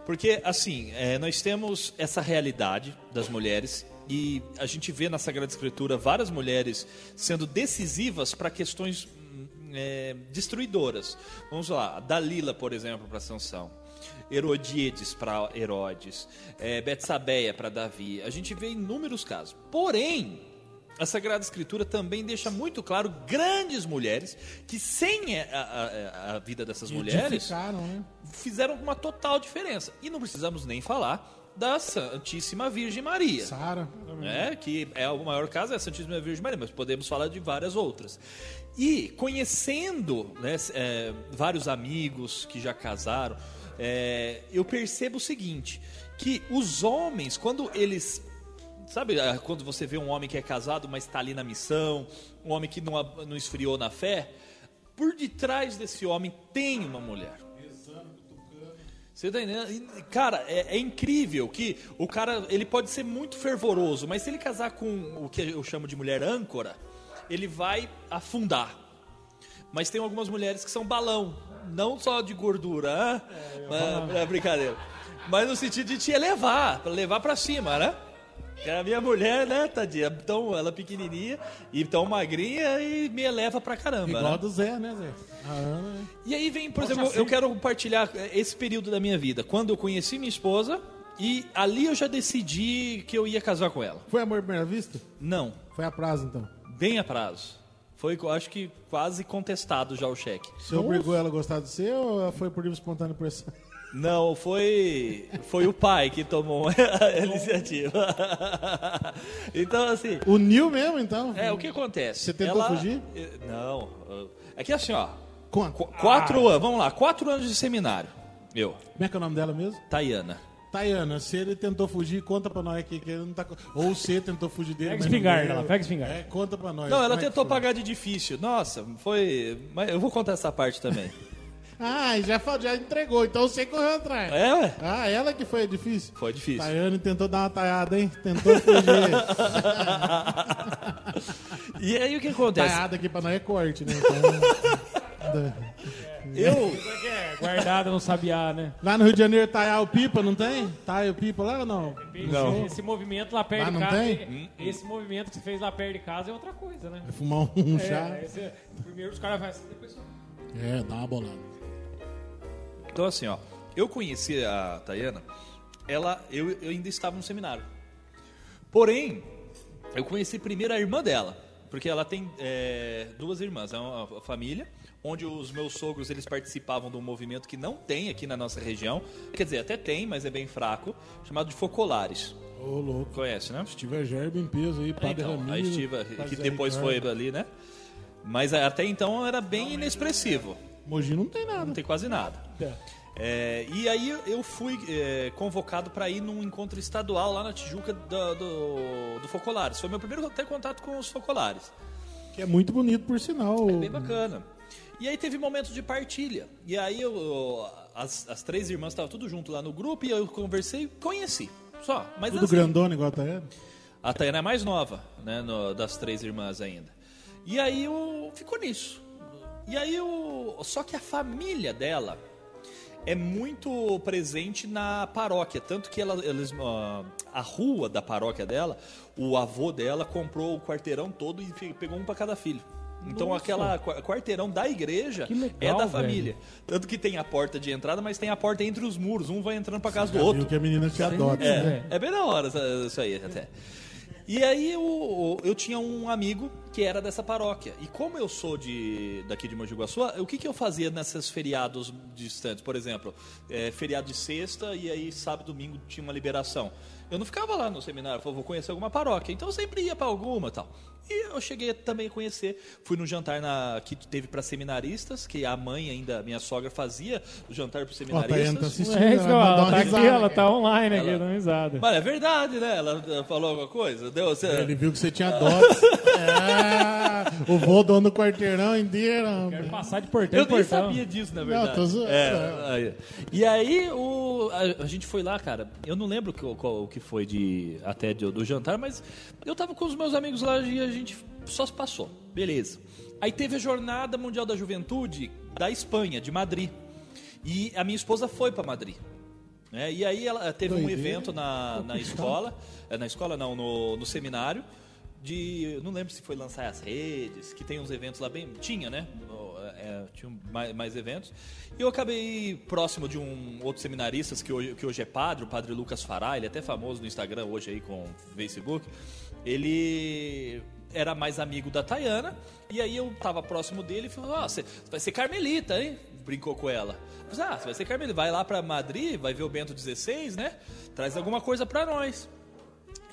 Porque, assim, é, nós temos essa realidade das mulheres e a gente vê na Sagrada Escritura várias mulheres sendo decisivas para questões hum, é, destruidoras. Vamos lá, Dalila, por exemplo, para Sansão. Herodíedes para Herodes, é, Betsabeia para Davi. A gente vê inúmeros casos. Porém, a Sagrada Escritura também deixa muito claro grandes mulheres que, sem a, a- a- vida dessas mulheres, né? fizeram uma total diferença. E não precisamos nem falar da Santíssima Virgem Maria. Sara. né? que é o maior caso é a Santíssima Virgem Maria, mas podemos falar de várias outras. E conhecendo né, é, vários amigos que já casaram, é, eu percebo o seguinte, que os homens, quando eles Sabe ah, quando você vê um homem que é casado, mas está ali na missão, um homem que não, não esfriou na fé? Por detrás desse homem tem uma mulher. Você tá entendendo? Cara, é, é incrível que o cara ele pode ser muito fervoroso, mas se ele casar com o que eu chamo de mulher âncora, ele vai afundar. Mas tem algumas mulheres que são balão, não só de gordura, hã? Mas- é brincadeira. Mas no sentido de te elevar, para levar para cima, né? Que A minha mulher, né, tadinha, tão, ela pequenininha e tão magrinha e me eleva pra caramba, Igual né? do Zé, né, Zé? A Ana, né? E aí vem, por exemplo, eu quero compartilhar esse período da minha vida, quando eu conheci minha esposa e ali eu já decidi que eu ia casar com ela. Foi amor à primeira vista? Não, Foi a prazo, então. bem a prazo. Foi, acho que quase contestado já o cheque. Você obrigou ela a gostar de você ou foi por livre espontânea pressão? Não, foi foi o pai que tomou [laughs] a iniciativa. então, assim, Uniu mesmo, então? é, o que acontece? Você tentou Ela- fugir? eh, Não. É que assim, ó, Conta. qu- quatro anos, vamos lá, quatro anos de seminário. Eu, Como é que é o nome dela mesmo? Tayana. Tayana, se ele tentou fugir, conta pra nós aqui, que ele não tá. Ou você tentou fugir dele. Pega espingarda lá, pega espingarda. É, conta pra nós. Não, ela é tentou foi? pagar de difícil. Nossa, foi. Mas eu vou contar essa parte também. Ah, já, já entregou, então você correu atrás. É, ué? Ah, ela que foi difícil? Foi difícil. Tayane tentou dar uma taiada, hein? Tentou fugir. [laughs] E aí o que acontece? taiada aqui pra nós é corte, né? Então, [laughs] Eu. Aqui é guardada no sabiá, né? lá no Rio de Janeiro, taiar o pipa, não tem? Taia o pipa lá ou não? Não. Esse movimento lá perto Lá de não casa. tem? Esse movimento que você fez lá perto de casa é outra coisa, né? Fumar um chá. É, esse- primeiro os caras fazem assim, depois só. É, dá uma bolada. Então, assim, ó. Eu conheci a Tayana, ela. Eu, eu ainda estava no seminário. Porém, eu conheci primeiro a irmã dela. Porque ela tem é, duas irmãs. É uma família onde os meus sogros eles participavam de um movimento que não tem aqui na nossa região. Quer dizer, até tem, mas é bem fraco. Chamado de Focolares. Ô, louco. Conhece, né? Estive Gerba em peso aí, Padre Então, Ramiro. a Estiva, que depois foi ali, né? Mas até então era bem inexpressivo. Mogi não tem nada. Não tem quase nada. É, e aí eu fui é, convocado para ir num encontro estadual lá na Tijuca do, do, do Focolares. Foi meu primeiro até contato com os Focolares. Que é muito bonito, por sinal. Bem bacana. E aí teve momentos de partilha. E aí eu, as, as três irmãs estavam tudo junto lá no grupo e eu conversei e conheci. Só. Mas Tudo assim, grandona igual a Tayane. a Tayana é mais nova, né, no- das três irmãs ainda. E aí eu, ficou nisso. E aí eu, só que a família dela é muito presente na paróquia. Tanto que ela, eles, ah, a rua da paróquia dela, o avô dela comprou o quarteirão todo e pegou um para cada filho. Então Nossa. aquela qua- quarteirão da igreja legal, é da velho. família. Tanto que tem a porta de entrada, mas tem a porta entre os muros. Um vai entrando para casa do outro. que a menina te adota. É. né? É, bem da hora isso aí até. E aí eu, eu tinha um amigo que era dessa paróquia. E como eu sou de daqui de Mogi Guaçu, o que, que eu fazia nesses feriados distantes? Por exemplo, é, feriado de sexta e aí sábado domingo tinha uma liberação. Eu não ficava lá no seminário, falava, vou conhecer alguma paróquia. Então eu sempre ia para alguma tal. E eu cheguei também a conhecer, fui no jantar na, que teve para seminaristas, que a mãe ainda, minha sogra fazia o jantar para Tayana tá seminaristas. assistindo. É ela falo, mandou ela tá aqui, risada. ela tá online aqui, Ela- dando risada. Mas é verdade, né? Ela ela falou alguma coisa? Deu, você... Ele viu que você tinha dotes. [laughs] é, o vô dono do quarteirão inteiro. Quero passar de portão Eu em nem portão. sabia disso, na verdade. Não, tô zoando. É, aí. E aí, o, a, a gente foi lá, cara. Eu não lembro que- qual, o que foi de, até de- do jantar, mas eu tava com os meus amigos lá e a gente só se passou. Beleza. Aí teve a Jornada Mundial da Juventude da Espanha, de Madrid. E a minha esposa foi para Madrid. né? E aí ela teve um Doideira. evento na, na escola, eh, na escola não, no, no seminário, de, não lembro se foi lançar as redes, que tem uns eventos lá bem, tinha, né? É, tinha mais, mais eventos. E eu acabei próximo de um outro seminarista que hoje, que hoje é padre, o padre Lucas Fará, ele é até famoso no Instagram hoje aí com o Facebook. Ele era mais amigo da Tayana, e aí eu tava próximo dele e falou: Ó, você vai ser carmelita, hein? Brincou com ela. Falei, ah, você vai ser carmelita, vai lá pra Madrid, vai ver o Bento XVI, né? Traz alguma coisa pra nós.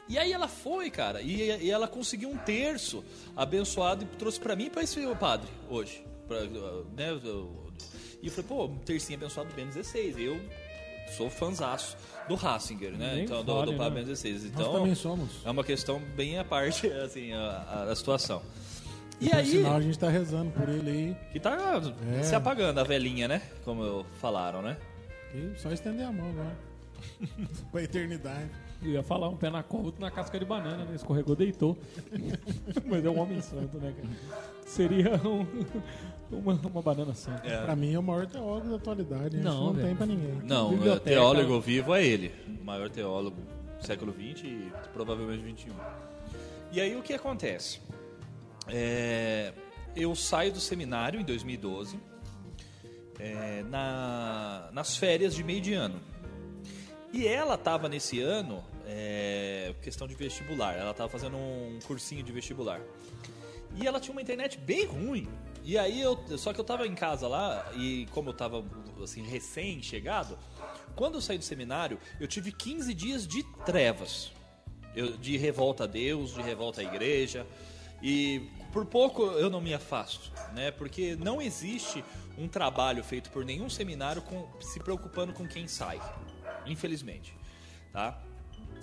E aí ela foi, cara, e, e ela conseguiu um terço abençoado e trouxe pra mim e pra esse padre hoje. Pra, né, e eu falei, pô, um tercinho abençoado do Ben 16. Eu sou fanzaço do Ratzinger, né? Nem então, do, fale, do né? Papa Ben 16. Nós Então, também somos. é uma questão bem à parte, [laughs] assim, a, a- situação. E Por aí, sinal, a gente tá rezando por ele aí. que tá É. se apagando a velhinha, né? Como falaram, né? E só estender a mão agora. [laughs] pra eternidade. Eu ia falar um pé na cova, outro na casca de banana, né? Escorregou, deitou. [laughs] Mas é um homem santo, né, cara? Seria um- uma, uma banana santa. Pra mim é o maior teólogo da atualidade. Não, Não, não velho. tem pra ninguém. Não, Biblioteca. é, teólogo vivo é ele. O maior teólogo do século XX e provavelmente XXI. E aí o que acontece? É, eu saio do seminário em 2012, é, na- nas férias de meio de ano. E ela estava nesse ano, é, questão de vestibular, ela estava fazendo um cursinho de vestibular. E ela tinha uma internet bem ruim. E aí eu. Só que eu tava em casa lá, e como eu tava assim, recém-chegado, quando eu saí do seminário, eu tive 15 dias de trevas. Eu- de revolta a Deus, de revolta à igreja. E por pouco eu não me afasto, né? Porque não existe um trabalho feito por nenhum seminário com- se preocupando com quem sai. Infelizmente. Tá?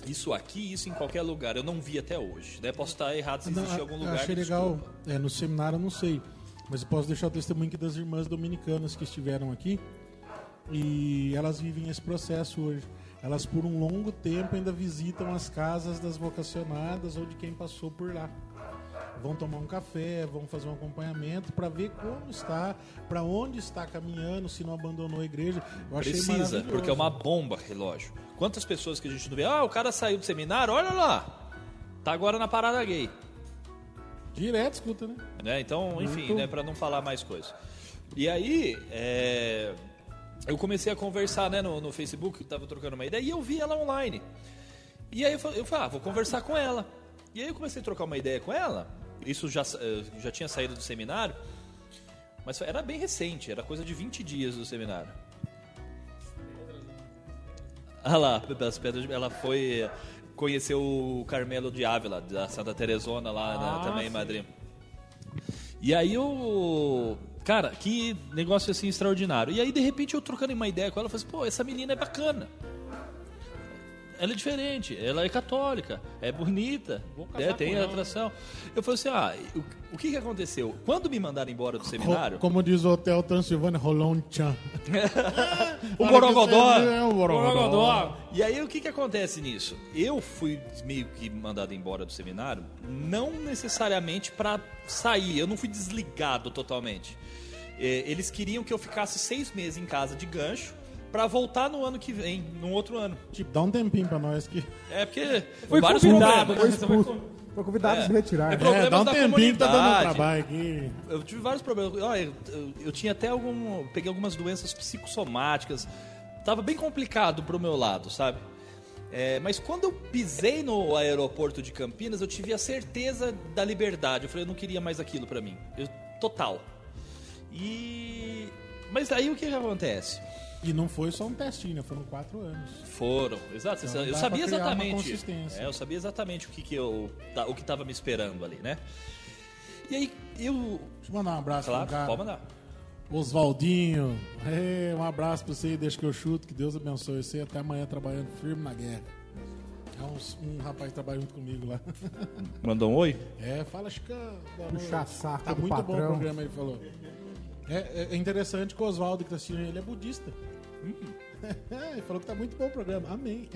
Isso aqui, isso em qualquer lugar. Eu não vi até hoje. Né? Posso estar errado se Não, existe em algum eu lugar. achei legal. É, no seminário eu não sei. Mas eu posso deixar o testemunho aqui das irmãs dominicanas que estiveram aqui. E elas vivem esse processo hoje. Elas, por um longo tempo, ainda visitam as casas das vocacionadas ou de quem passou por lá. Vão tomar um café, vão fazer um acompanhamento para ver como está, para onde está caminhando, se não abandonou a igreja. Eu achei Precisa, porque é uma bomba relógio. Quantas pessoas que a gente não vê? Ah, o cara saiu do seminário, olha lá. Tá agora na parada gay. Direto escuta, né? né? Então, enfim, Muito. né, para não falar mais coisas. E aí, é, eu comecei a conversar, né, no, no Facebook, tava trocando uma ideia, e eu vi ela online. E aí eu fa- eu falei, ah, vou conversar com ela. E aí eu comecei a trocar uma ideia com ela. Isso já, eh, já tinha saído do seminário, mas era bem recente, era coisa de 20 dias do seminário. Ah lá, das pedras, ela foi conhecer o Carmelo de Ávila, da Santa Teresona lá na- Ah, também em. Madrid. E aí eu. Cara, que negócio assim extraordinário. E aí, de repente, eu trocando uma ideia com ela, eu falei assim, pô, essa menina é bacana. Ela é diferente, ela é católica, é bonita, com tem atração. Eu falei assim, ah, o, o que que aconteceu? Quando me mandaram embora do seminário, Como diz o Hotel Transilvânia, tchan. [laughs] o Borogodó... É o Borogodó. Borogodó. E aí o que que acontece nisso? Eu fui meio que mandado embora do seminário, não necessariamente para sair, eu não fui desligado totalmente. É, Eles queriam que eu ficasse seis meses em casa de gancho pra voltar no ano que vem, num outro ano. Tipo, dá um tempinho pra nós que. É porque Foi vários convidado, problemas. né? Vai Expulso. Foi convidado a se retirar. É né? Problemas é, dá um da tempinho que tá dando trabalho aqui. Eu tive vários problemas. Olha, eu, eu tinha até algum. Peguei algumas doenças psicossomáticas. Tava bem complicado pro meu lado, sabe? É, mas quando eu pisei no aeroporto de Campinas, eu tive a certeza da liberdade. Eu falei, eu não queria mais aquilo pra mim. Eu- total. E. Mas aí o que, que acontece? E não foi só um testinho, né? Foram quatro anos. Foram, exato. Então eu sabia exatamente. É, eu sabia exatamente o que, que eu. tá- O que tava me esperando ali, né? E aí eu. Deixa eu mandar um abraço Claro, pro cara. pode mandar. Oswaldinho. É, um abraço pra você, deixa que eu chuto. Que Deus abençoe você. Até amanhã trabalhando firme na guerra. É um, um rapaz que trabalha junto comigo lá. [laughs] Mandou um oi? É, fala, Chica. Puxa saco Tá do muito bom o patrão. programa, ele falou. É, é interessante que o Oswaldo que tá assistindo ele é budista. [laughs] ele falou que tá muito bom o programa. Amém.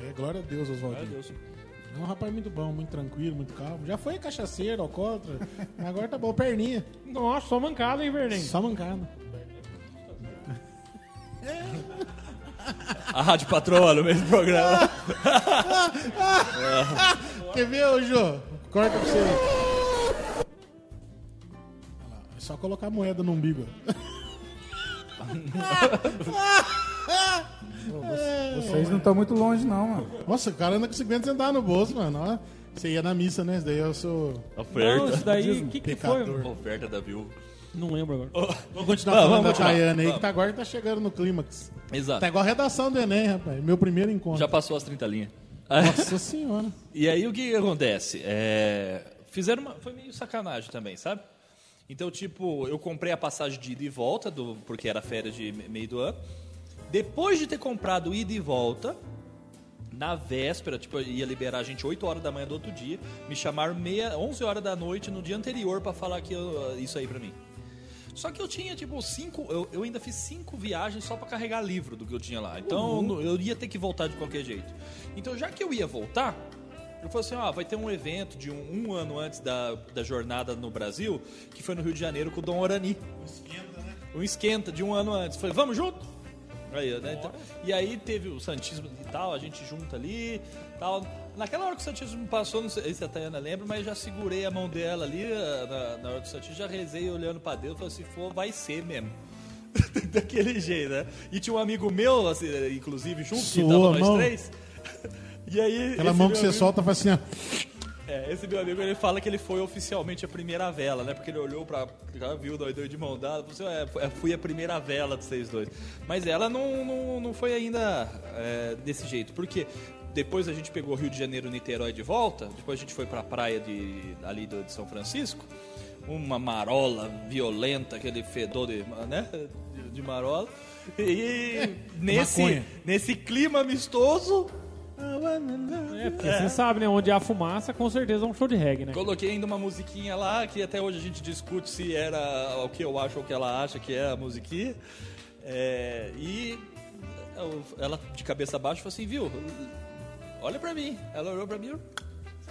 É, glória a Deus, Oswaldinho. É um rapaz muito bom, muito tranquilo, muito calmo. Já foi cachaceiro, alcoólatra, mas agora tá bom, perninha. Nossa, só mancada, hein, Vernem? Só mancada. A Rádio Patroa no mesmo programa. [laughs] Quer ver, ô Jô? Corta pra você. Olha lá, É só colocar a moeda no umbigo. [laughs] Vocês não estão muito longe, não, mano. Nossa, o cara anda com 50 centavos no bolso, mano. Você ia na missa, né? Isso daí eu sou Não, Oferta. isso daí, o que, que foi? pecador. Oferta da viúva. Não lembro agora. Vamos continuar Vamos, falando vamos da continuar. Tayane aí, que tá agora que tá chegando no clímax. Exato. Tá igual a redação do Enem, rapaz. Meu primeiro encontro. Já passou as 30 linhas. Nossa senhora. [laughs] E aí o que, que acontece? É, fizeram uma. Foi meio sacanagem também, sabe? Então, tipo, eu comprei a passagem de ida e volta, do, porque era férias de me- meio do ano. Depois de ter comprado ida e volta, na véspera, tipo, eu ia liberar a gente 8 horas da manhã do outro dia, me chamaram meia, 11 horas da noite no dia anterior pra falar que eu- isso aí pra mim. Só que eu tinha, tipo, cinco. Eu, eu ainda fiz cinco viagens só pra carregar livro do que eu tinha lá. Então eu- eu ia ter que voltar de qualquer jeito. Então, já que eu ia voltar, eu falei assim: ó, vai ter um evento de um, um ano antes da, da jornada no Brasil, que foi no Rio de Janeiro com o Dom Orani. Um esquenta, né? Um esquenta de um ano antes. Falei, vamos junto? Aí, né? Então, e aí teve o Santismo e tal, a gente junta ali tal. Naquela hora que o Santismo passou, não sei se a Tayana lembra, mas já segurei a mão dela ali eh, na, na hora do Santismo, já rezei olhando pra Deus, falei, se for, vai ser mesmo. [laughs] Daquele jeito, né? E tinha um amigo meu, assim, inclusive, junto, que Suou tava nós mão? três. E aí. Aquela mão que você amigo- solta faz assim, ó. é, esse meu amigo ele fala que ele foi oficialmente a primeira vela, né? Porque ele olhou pra. Já viu nós dois de mão dada, falou assim: é, fui a primeira vela de vocês dois. Mas ela não, não, não foi ainda é, desse jeito. Porque depois a gente pegou Rio de Janeiro Niterói de volta, depois a gente foi pra praia de, ali do, de São Francisco. Uma marola violenta, aquele fedor de, né? de, de marola. E nesse, Maconha. nesse clima amistoso, É, porque você sabe, né? Onde há fumaça, com certeza é um show de reggae, né? Coloquei ainda uma musiquinha lá, que até hoje a gente discute se era o que eu acho ou o que ela acha que é a musiquinha. É, e ela de cabeça baixa falou assim, viu? Olha pra mim. Ela olhou pra mim.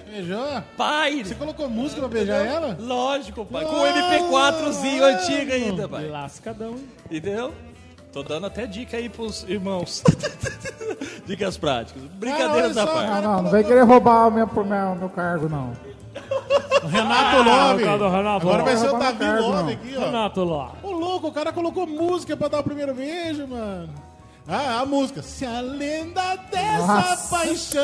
Beijou? Pai! Você colocou música pra beijar ela? Lógico, pai. Com o Ah, MP4zinho antigo ainda, pai. Lascadão, hein? Entendeu? Tô dando até dica aí pros irmãos. Dicas práticas. Brincadeiras da parte. Ah, não, não vem querer roubar o meu, meu, meu cargo, não. Renato Ah, Love. o Renato Agora vai Love. ser o Não Davi Love aqui, ó. Renato lá. Ô louco, o cara colocou música pra dar o primeiro beijo, mano. Ah, a música. Se a lenda dessa Nossa. paixão.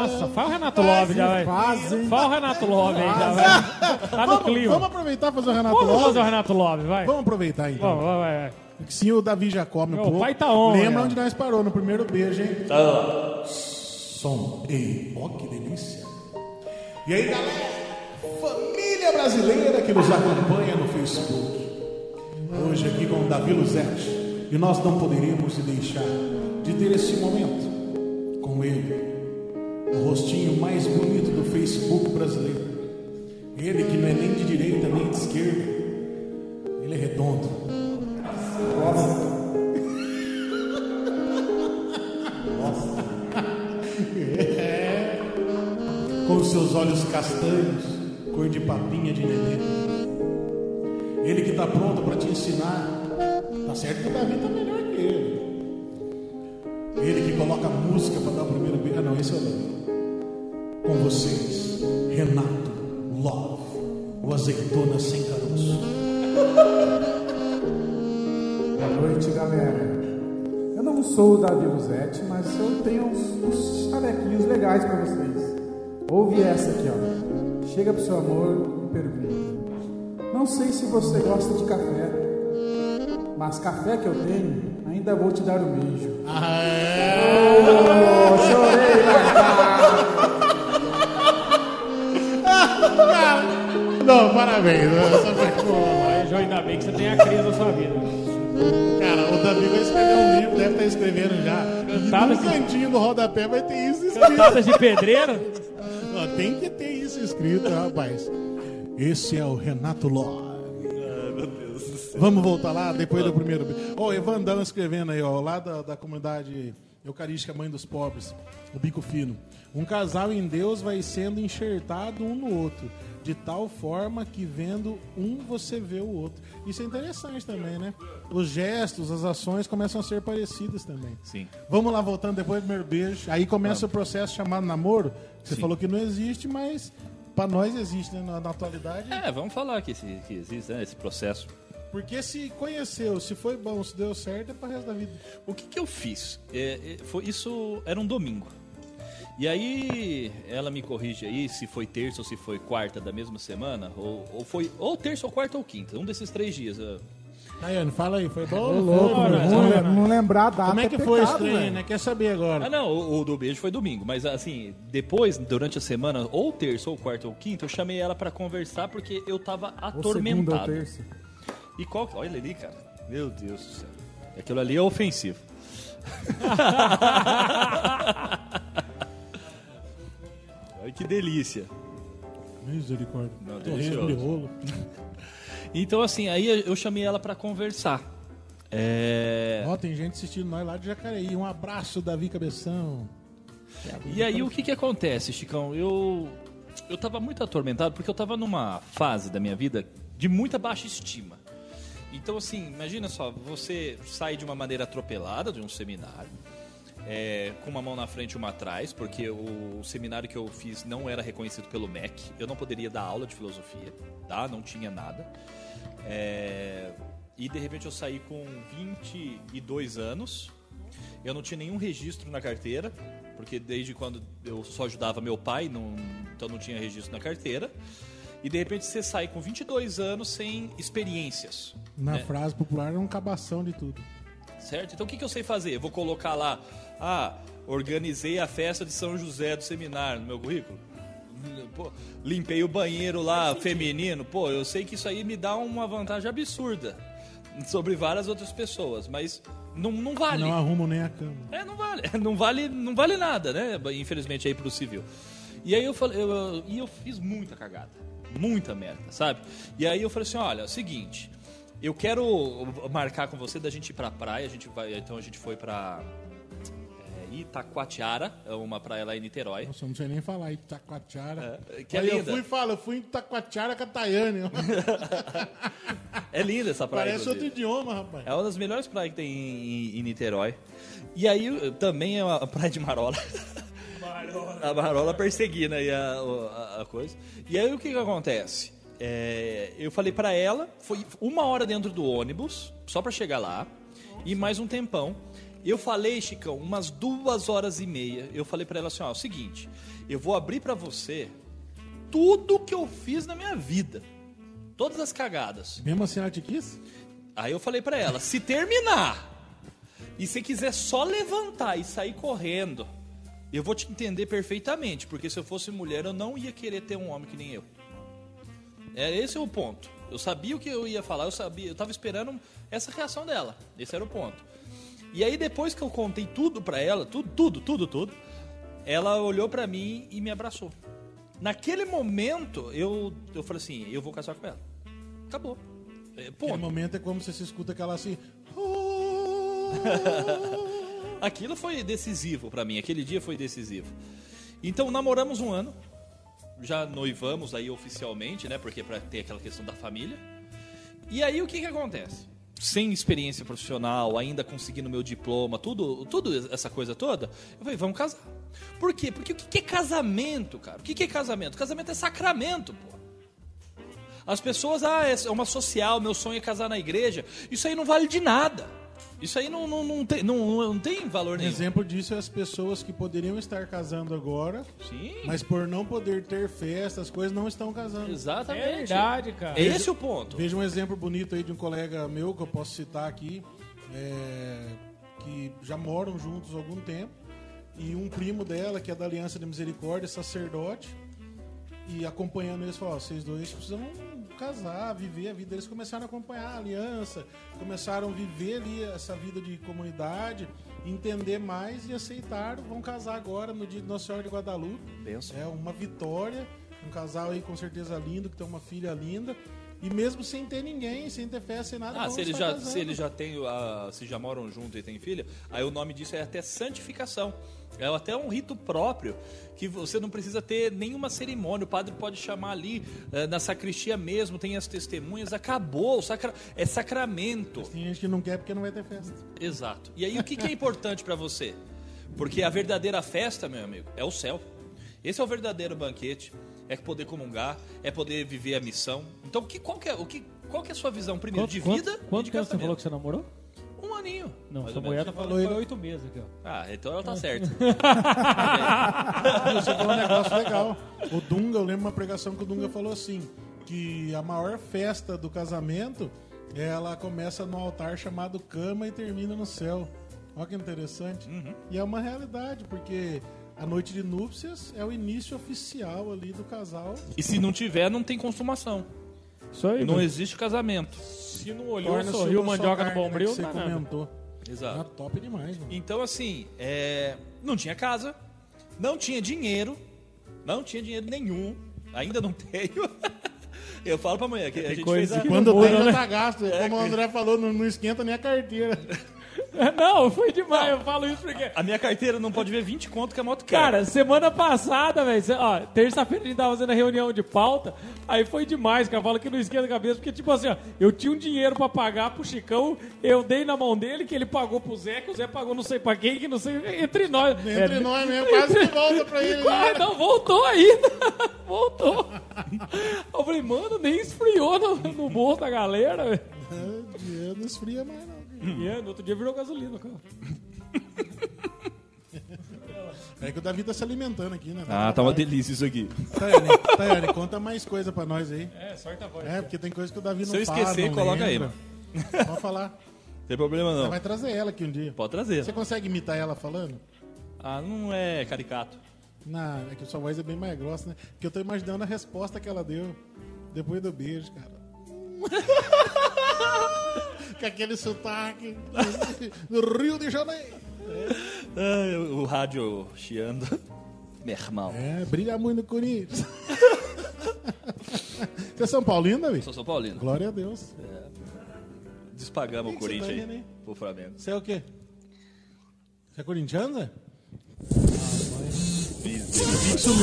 Nossa, faz o Renato Love já, vai. Faz, hein? Faz o Renato Love aí já, vai. Tá no Vamos, clima. vamos aproveitar e fazer o Renato Vamos Love? fazer o Renato Love, vai. Vamos aproveitar então. Vamos, vai, vai, vai. Sim, o Davi já come um Meu pouco. pai tá on, Lembra né? onde nós parou no primeiro beijo, hein? Som. Ei, ó que delícia. E aí, galera? Família brasileira que nos acompanha no Facebook. Hoje aqui com o Davi Luzete. E nós não poderíamos deixar de ter esse momento com ele. O rostinho mais bonito do Facebook brasileiro. Ele que não é nem de direita nem de esquerda. Ele é redondo. [laughs] com seus olhos castanhos, cor de papinha de neném. Ele que está pronto para te ensinar. Tá certo que o Davi tá melhor que ele. Ele que coloca música para dar o primeiro beijo. Ah, não, esse é o Davi. Com vocês, Renato Love, o azeitona sem caroço. [laughs] Boa noite, galera. Eu não sou o Davi Rossetti, mas eu tenho uns, uns chavequinhos legais pra vocês. Ouve essa aqui, ó. Chega pro seu amor e pergunta: Não sei se você gosta de café, mas café que eu tenho, ainda vou te dar um beijo. Oh, chorei, [laughs] Não, parabéns. Essa foi boa. Ainda bem que você tem a crise na sua vida. Cara, o Davi vai escrever um livro, deve estar escrevendo já. E Cantadas no de- cantinho do rodapé vai ter isso escrito. Cantadas de pedreiro? [laughs] Ó, tem que ter isso escrito, rapaz. Esse é o Renato Ló. Vamos voltar lá depois do primeiro. Ó, o Evandão escrevendo aí, ó, lá da, da comunidade Eucarística Mãe dos Pobres, o Bico Fino. Um casal em Deus vai sendo enxertado um no outro, de tal forma que vendo um você vê o outro. Isso é interessante também, né? Os gestos, as ações começam a ser parecidas também. Sim. Vamos lá, voltando depois do primeiro beijo. Aí começa o processo chamado namoro. Você Sim. falou que não existe, mas pra nós existe, né? Na, na atualidade. É, vamos falar que, esse- que existe né, esse processo. Porque se conheceu, se foi bom, se deu certo, é pra resto da vida. O que, que eu fiz? É, é, foi, isso era um domingo. E aí, ela me corrige aí se foi terça ou se foi quarta da mesma semana, ou, ou foi ou terça ou quarta ou quinta, um desses três dias. eu- Daiane, fala aí, foi bom? Ou louco, foi? Não, olha, não lembrar a data Como é que é foi pecado, velho. né? Quer saber agora? Ah, não, o, o do beijo foi domingo, mas assim, depois, durante a semana, ou terça, ou quarta, ou quinta, eu chamei ela pra conversar porque eu tava Ou segunda ou atormentado. terça. E qual. Olha ali, cara. Meu Deus do céu. Aquilo ali é ofensivo. [laughs] Olha que delícia. Misericórdia. Não, Torresmo de rolo. [laughs] Então, assim, aí eu chamei ela pra conversar. É. Ó, tem gente assistindo nós lá de Jacareí. Um abraço, Davi Cabeção. E aí o que que acontece, Chicão? Eu eu tava muito atormentado porque eu tava numa fase da minha vida de muita baixa estima. Então assim, imagina só, você sai de uma maneira atropelada de um seminário, é, com uma mão na frente e uma atrás, porque o, seminário que eu fiz não era reconhecido pelo MEC, eu não poderia dar aula de filosofia, tá? Não tinha nada. É, e de repente eu saí com 22 anos, eu não tinha nenhum registro na carteira, porque desde quando eu só ajudava meu pai, não, então não tinha registro na carteira. E de repente você sai com 22 anos sem experiências. Na né? frase popular é um cabação de tudo. Certo? Então o que, que eu sei fazer? Eu vou colocar lá, ah, organizei a festa de São José do seminário no meu currículo. Pô, limpei o banheiro lá feminino. Pô, eu sei que isso aí me dá uma vantagem absurda sobre várias outras pessoas, mas não, não vale. Não arrumam nem a cama. É, não vale, [laughs] não vale, não vale nada, né? Infelizmente aí pro civil. E aí eu falei, eu, eu- e eu fiz muita cagada, muita merda, sabe? E aí eu falei assim, olha, é o seguinte, eu quero marcar com você da gente ir pra praia, a gente vai, então a gente foi pra é, Itacoatiara, é uma praia lá em Niterói. Nossa, eu não sei nem falar. Itacoatiara. É, que é Olha, eu linda. fui e falo, eu fui em Itacoatiara com a Tayane. [laughs] É linda essa praia. Parece outro idioma, rapaz. É uma das melhores praias que tem em, em- Niterói. E aí também é a praia de Marola. [laughs] A Marola perseguindo aí a, a- a coisa. E aí o que, que acontece? É, eu falei pra ela, foi uma hora dentro do ônibus, só pra chegar lá, e mais um tempão. Eu falei, Chicão, umas duas horas e meia. Eu falei pra ela assim: ó, é o seguinte, eu vou abrir pra você tudo que eu fiz na minha vida. Todas as cagadas. Mesmo assim ela te quis? Aí eu falei pra ela, se terminar e se quiser só levantar e sair correndo, eu vou te entender perfeitamente, porque se eu fosse mulher eu não ia querer ter um homem que nem eu. É esse é o ponto. Eu sabia o que eu ia falar, eu sabia, eu tava esperando essa reação dela. Esse era o ponto. E aí depois que eu contei tudo pra ela, tudo, tudo, tudo, tudo, ela olhou pra mim e me abraçou. Naquele momento eu eu falei assim, eu vou casar com ela. Acabou. É, Aquele ponto. momento é como se você escuta aquela assim. [laughs] Aquilo foi decisivo pra mim, aquele dia foi decisivo. Então namoramos um ano, já noivamos aí oficialmente, né? Porque pra ter aquela questão da família. E aí o que que acontece? sem experiência profissional, ainda conseguindo meu diploma, tudo, tudo essa coisa toda, eu falei, vamos casar. Por quê? Porque o que é casamento, cara? O que que é casamento? Casamento é sacramento, pô. As pessoas, ah, é uma social, meu sonho é casar na igreja. Isso aí não vale de nada. Isso aí não, não, não, tem, não, não tem valor Um nenhum. exemplo disso é as pessoas que poderiam estar casando agora, Sim, mas por não poder ter festa, as coisas não estão casando. exatamente. É verdade, cara. É esse o ponto. Veja um exemplo bonito aí de um colega meu que eu posso citar aqui, é, que já moram juntos há algum tempo, e um primo dela, que é da Aliança de Misericórdia, sacerdote, e acompanhando eles, falou: ó, vocês dois precisam casar, viver a vida. Eles começaram a acompanhar a aliança, começaram a viver ali essa vida de comunidade, entender mais e aceitaram. Vão casar agora no dia de Nossa Senhora de Guadalupe. Benção. É uma vitória, um casal aí com certeza lindo, que tem uma filha linda. E mesmo sem ter ninguém, sem ter festa, sem nada, Ah, se eles já, casando. se eles já têm, se já moram junto e têm filha, aí o nome disso é até santificação. É até um rito próprio que você não precisa ter nenhuma cerimônia. O padre pode chamar ali eh, na sacristia mesmo, tem as testemunhas, acabou. Sacra... É sacramento. Tem gente que não quer porque não vai ter festa. Exato. E aí o que, que é importante para você? Porque a verdadeira festa, meu amigo, é o céu. Esse é o verdadeiro banquete. É poder comungar, é poder viver a missão. Então, que, qual, que é, o que, qual que é a sua visão primeiro Quanto, de quanto- vida quanto e de tempo você falou que você namorou? Um aninho. Não, sua mulher menos. tá falando falou que ele- foi oito meses aqui, ó. Ah, então ela tá certa. [laughs] Você falou um negócio legal. O Dunga, eu lembro uma pregação que o Dunga falou assim: que a maior festa do casamento ela começa no altar chamado cama e termina no céu. Olha que interessante. E é uma realidade, porque a noite de núpcias é o início oficial ali do casal. E se não tiver, não tem consumação. Isso aí, Não mano. existe casamento. Se não olhou, Torna-se sorriu, mandioca no né, bombril, que você não dá nada. comentou. Exato. top demais, mano. Então, assim, é, não tinha casa, não tinha dinheiro, não tinha dinheiro nenhum, ainda não [laughs] tenho. Eu falo pra mulher que a gente coisa fez a... que Quando tem, né? já tá gasto. Como o André falou, não, não esquenta nem a carteira. [laughs] [laughs] Não, foi demais. Eu falo isso porque. A minha carteira não pode ver 20 conto que a moto quer. Cara, semana passada, velho, ó, terça-feira a gente tava fazendo a reunião de pauta, aí foi demais, cara, fala que não esquenta a cabeça, porque tipo assim, ó, eu tinha um dinheiro pra pagar pro Chicão, eu dei na mão dele, que ele pagou pro Zé, que o Zé pagou não sei pra quem, que não sei, entre nós. Entre É, nós mesmo, quase que volta pra [laughs] ele. né? Ah, não, voltou ainda. [laughs] voltou. Eu falei, mano, nem esfriou no, no bolso da galera, velho. É, dinheiro não esfria mais, não. E é, no outro dia virou gasolina, cara. [laughs] É que o Davi tá se alimentando aqui, né? Ah, tá uma delícia isso aqui. Tayane, Tayane, conta mais coisa pra nós aí. É, sorte a voz. É, porque tem coisa que o Davi não Se eu fala, esquecer, não coloca aí, lembra. Pode falar. Não tem problema Você não. vai trazer ela aqui um dia. Pode trazer. Você consegue imitar ela falando? Ah, não é caricato. Não, é que sua voz é bem mais grossa, né? Porque eu tô imaginando a resposta que ela deu depois do beijo, cara. [laughs] Com aquele sotaque do Rio de Janeiro. Ah, o rádio chiando. Meu irmão. É, brilha muito no Corinthians. Você é São Paulino, Davi? Sou São Paulino. Glória a Deus. Despagamos o Corinthians tá aí. aí? Pro Flamengo. Você é o quê? Você é corintiano, Zé? Uma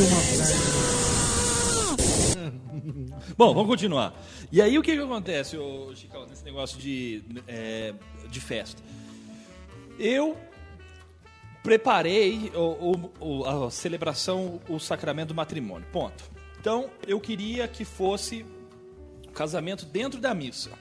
[laughs] Bom, vamos continuar. E aí o que, que acontece, ô, Chicão, nesse negócio de, é, de festa? Eu preparei o, o- a celebração, o sacramento do matrimônio. Ponto. Então, eu queria que fosse casamento dentro da missa.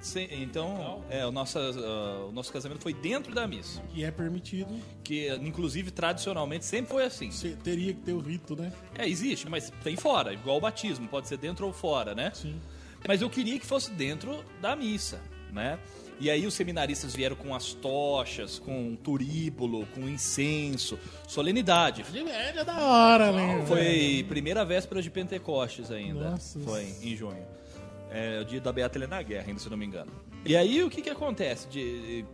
Se- Então, é, o, nosso, ah, o nosso casamento foi dentro da missa. que é permitido. Que, inclusive, tradicionalmente, sempre foi assim. Você teria que ter o rito, né? É, existe, mas tem fora, igual o batismo, pode ser dentro ou fora, né? Sim. Mas eu queria que fosse dentro da missa, né? E aí os seminaristas vieram com as tochas, com um turíbulo, com incenso, solenidade. De média da hora, né? Foi primeira véspera de Pentecostes ainda. Nossa. Foi em junho. É o dia da Beata Helena Guerra, ainda se não me engano. E aí o que que acontece de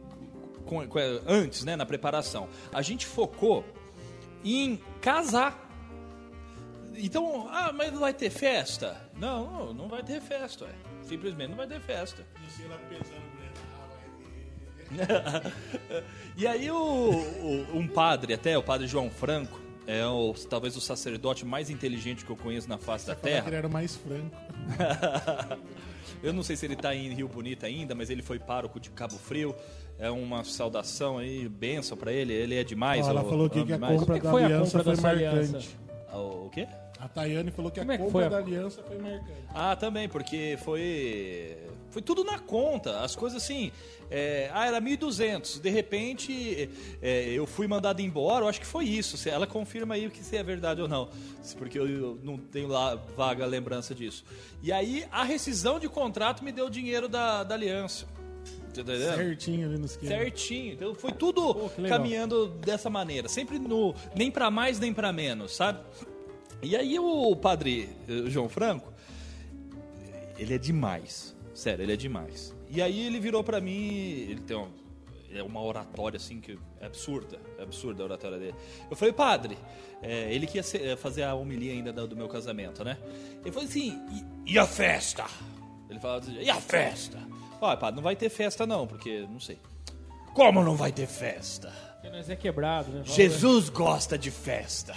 com- com- antes, né, na preparação? A gente focou em casar. Então, ah, mas não vai ter festa? Não, não, não vai ter festa, ué. Simplesmente não vai ter festa. [laughs] E aí o, o- um padre, até o padre João Franco, é o, talvez o sacerdote mais inteligente que eu conheço na face da Falar que ele terra. era o mais franco. [laughs] Eu não sei se ele tá em Rio Bonito ainda, mas ele foi pároco de Cabo Frio. É uma saudação aí, benção pra ele. Ele é demais. Ó, ela eu falou amo que a compra é que da foi a aliança compra foi dessa marcante. aliança? Ah, O quê? A Tayane falou que a Como é que compra foi a- da aliança foi marcante. Ah, também, porque foi foi tudo na conta. As coisas assim, é, ah, era 1.200. De repente, é, eu fui mandado embora. Eu acho que foi isso. Se- Ela confirma aí que se é verdade ou não, se- porque eu, eu não tenho lá vaga lembrança disso. E aí, a rescisão de contrato me deu o dinheiro da, da aliança. Tá entendendo? Certinho ali no esquema. Certinho. Então foi tudo Pô, que legal. caminhando dessa maneira. Sempre no nem pra mais nem pra menos, sabe? E aí o padre eh, João Franco, ele é demais. Sério, ele é demais. E aí ele virou pra mim, ele tem um, é uma oratória assim que é absurda, é absurda a oratória dele. Eu falei, padre, é, ele que ia ser- fazer a homilia ainda do, do meu casamento, né? Ele falou assim, e, e a festa? Ele falava assim, e a festa? Olha, padre, não vai ter festa não, porque não sei. Como não vai ter festa? Porque nós é quebrado, né? Jesus gosta de festa.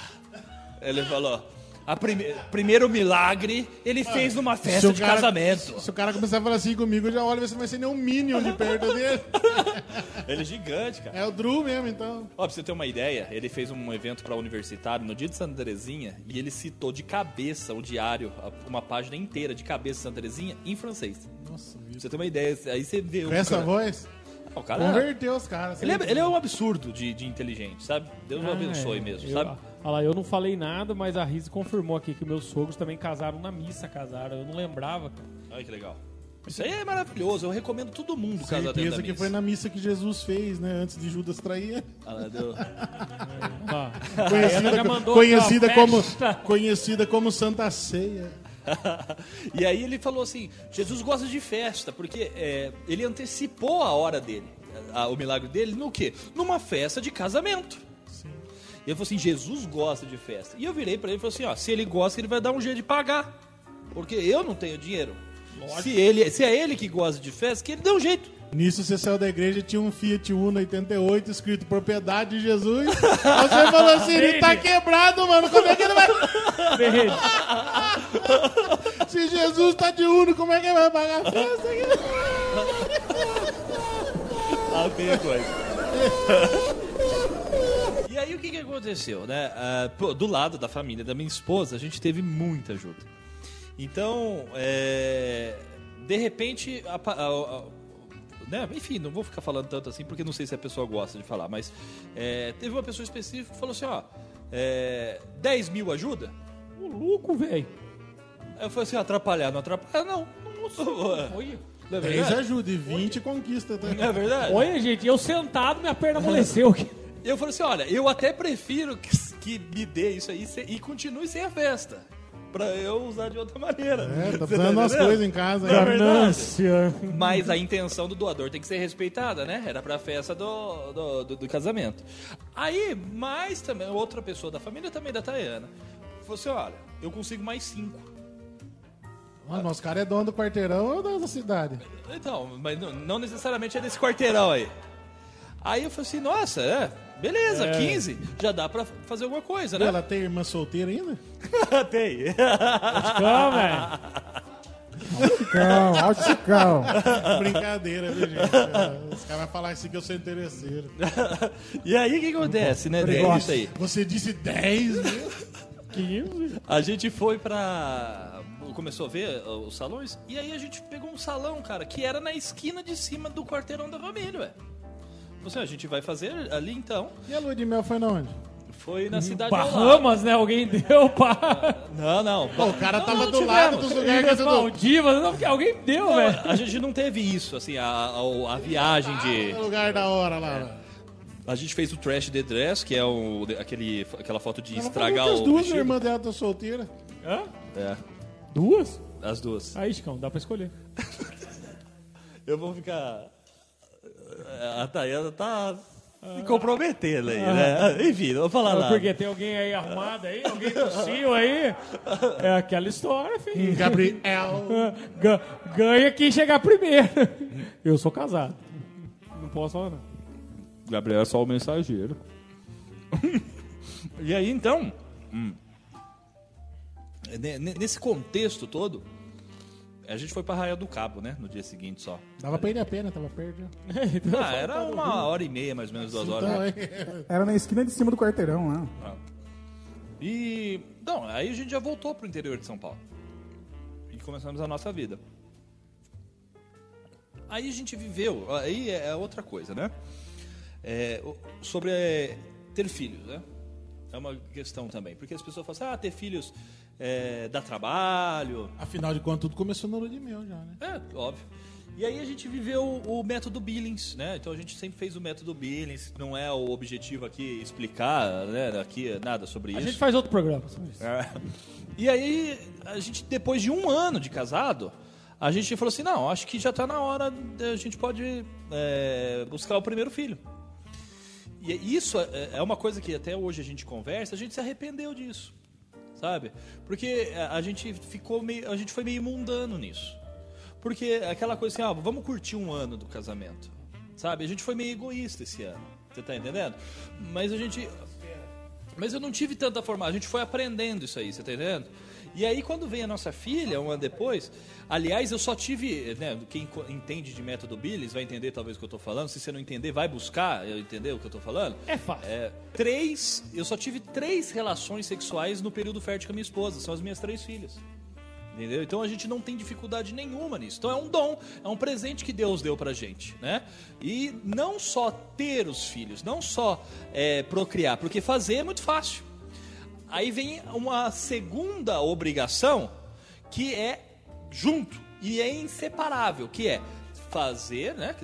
Ele falou. A prime- primeiro milagre ele fez numa festa de casamento. Se o cara começar a falar assim comigo, eu já olho e você não vai ser nem um Minion de perto dele. [laughs] Ele é gigante, cara. É o Drew mesmo, então. Ó, pra você ter uma ideia, ele fez um evento para universitário no dia de Santa Terezinha e ele citou de cabeça o diário, uma página inteira de cabeça de Santa Terezinha em francês. Nossa, Pra você ter uma ideia, aí você vê com o essa cara- voz, o cara, converteu os caras. ele, é, ele é um absurdo de, de inteligente, sabe? Deus o Ah, abençoe é. mesmo, Eu- sabe? Olha lá, eu não falei nada, mas a Riz confirmou aqui que meus sogros também casaram na missa, casaram. Eu não lembrava, cara. Olha que legal. Isso aí é maravilhoso, eu recomendo todo mundo casar dentro da Certeza que missa. foi na missa que Jesus fez, né? Antes de Judas trair. Ah, deu- [laughs] Ó, Conhecida, mandou conhecida, ó, como, conhecida como Santa Ceia. [laughs] e aí ele falou assim: Jesus gosta de festa, porque é, ele antecipou a hora dele, a- o milagre dele, no quê? Numa festa de casamento. E ele falou assim: Jesus gosta de festa. E eu virei pra ele e falei assim: ó, se ele gosta, ele vai dar um jeito de pagar. Porque eu não tenho dinheiro. Se, ele, se é ele que gosta de festa, que ele dê um jeito. Nisso você saiu da igreja tinha um Fiat Uno 88 escrito propriedade de Jesus. Aí você falou assim, ele tá quebrado, mano. Como é que ele vai. [laughs] Se Jesus tá de Uno, como é que ele vai pagar a festa? Tem coisa. [laughs] [laughs] E aí o que, que aconteceu, né? Ah, pô, do lado da família da minha esposa, a gente teve muita ajuda. Então, é, de repente, a pa- a- a- né? enfim, não vou ficar falando tanto assim porque não sei se a pessoa gosta de falar, mas é, teve uma pessoa específica que falou assim, ó, é, 10 mil ajuda? Ô, louco, velho. Aí eu falei assim, atrapalhar, não atrapalha, não. Olha. [laughs] Não é 10 verdade? ajuda e 20 conquista. Tá? Não é verdade? Olha, gente, eu sentado, minha perna amoleceu aqui. [laughs] Eu falei assim, olha, eu até prefiro que, que me dê isso aí e continue sem a festa. Pra eu usar de outra maneira. É, [laughs] tá Você precisando umas entendendo? coisas em casa. Não é Aí. verdade? Ganância. Mas a intenção do doador tem que ser respeitada, né? Era pra festa do, do, do- do casamento. Aí, mais também, outra pessoa da família também da Tayana. Falou assim, olha, eu consigo mais cinco. Ah, nosso cara é dono do quarteirão ou da cidade? Então, mas não, não necessariamente é desse quarteirão aí. Aí eu falei assim, nossa, é, beleza, 15, já dá pra fazer alguma coisa, né? Ela tem irmã solteira ainda? [laughs] tem. Calma, velho. Chicão, ó o Chicão. Brincadeira, viu, gente? Os caras vão falar assim que eu sou interesseiro. e aí o que acontece, né? É isso aí. Você disse 10 mil? Que isso? A gente foi pra. Começou a ver uh, os salões, e aí a gente pegou um salão, cara, que era na esquina de cima do quarteirão da família, ué. Você, a gente vai fazer ali então. E a lua de mel foi na onde? Foi na cidade lado. Bahamas, né? Alguém [laughs] deu pra... Não, não. Pô, o cara Não, tava não do lado tivemos. dos lugares tudo... Maldivas, não, porque alguém deu, velho. a gente não teve isso, assim, a, a, a viagem de. No lugar da hora lá. A gente fez o Trash the Dress, que é o, aquele, aquela foto de estragar o. As duas vestido. irmãs dela estão solteiras. Hã? É, Duas? as duas. Aí, Chicão, dá pra escolher. [laughs] Eu vou ficar. A Tayana tá se comprometendo aí, né? Enfim, não vou falar nada. Porque tem alguém aí armado aí, alguém tossiu aí. É aquela história, filho. Gabriel. [laughs] Ga- Ganha quem chegar primeiro. Eu sou casado. Não posso falar, não. Gabriel é só o mensageiro. [laughs] e aí, então. hum, nesse contexto todo, A gente foi pra Raia do Cabo, né? No dia seguinte só. Dava pra ir a pena, tava perto. [laughs] Ah, era uma hora e meia, mais ou menos, duas horas. Então, é. Era na esquina de cima do quarteirão lá. E. Não, aí a gente já voltou pro interior de São Paulo. E começamos a nossa vida. Aí a gente viveu. Aí é outra coisa, né? É, sobre é, ter filhos, né? É uma questão também. Porque as pessoas falam assim, ah, ter filhos é, dá trabalho. Afinal de contas, tudo começou na lua de mel já, né? É, óbvio. E aí a gente viveu o método Billings, né? Então a gente sempre fez o método Billings. Não é o objetivo aqui explicar, né? Aqui nada sobre A isso. gente faz outro programa. sobre isso. É. E aí, a gente, depois de um ano de casado, a gente falou assim: não, acho que já está na hora, a gente pode é, buscar o primeiro filho. E isso é é uma coisa que até hoje a gente conversa, a gente se arrependeu disso, sabe? Porque a- a gente ficou meio, a gente foi meio mundano nisso. Porque aquela coisa assim, ah, vamos curtir um ano do casamento, sabe? A gente foi meio egoísta esse ano, você tá entendendo? Mas a gente, mas eu não tive tanta formação. A gente foi aprendendo isso aí, você tá entendendo? E aí, quando vem a nossa filha, um ano depois, aliás, eu só tive, né, quem entende de método Billis vai entender talvez o que eu tô falando. Se você não entender, vai buscar eu entender o que eu tô falando. É fácil. É, três, eu só tive três relações sexuais no período fértil com a minha esposa, são as minhas três filhas. Entendeu? Então a gente não tem dificuldade nenhuma nisso. Então é um dom, é um presente que Deus deu pra gente, né? E não só ter os filhos, não só é, procriar, porque fazer é muito fácil. Aí vem uma segunda obrigação que é junto e é inseparável, que é fazer, né?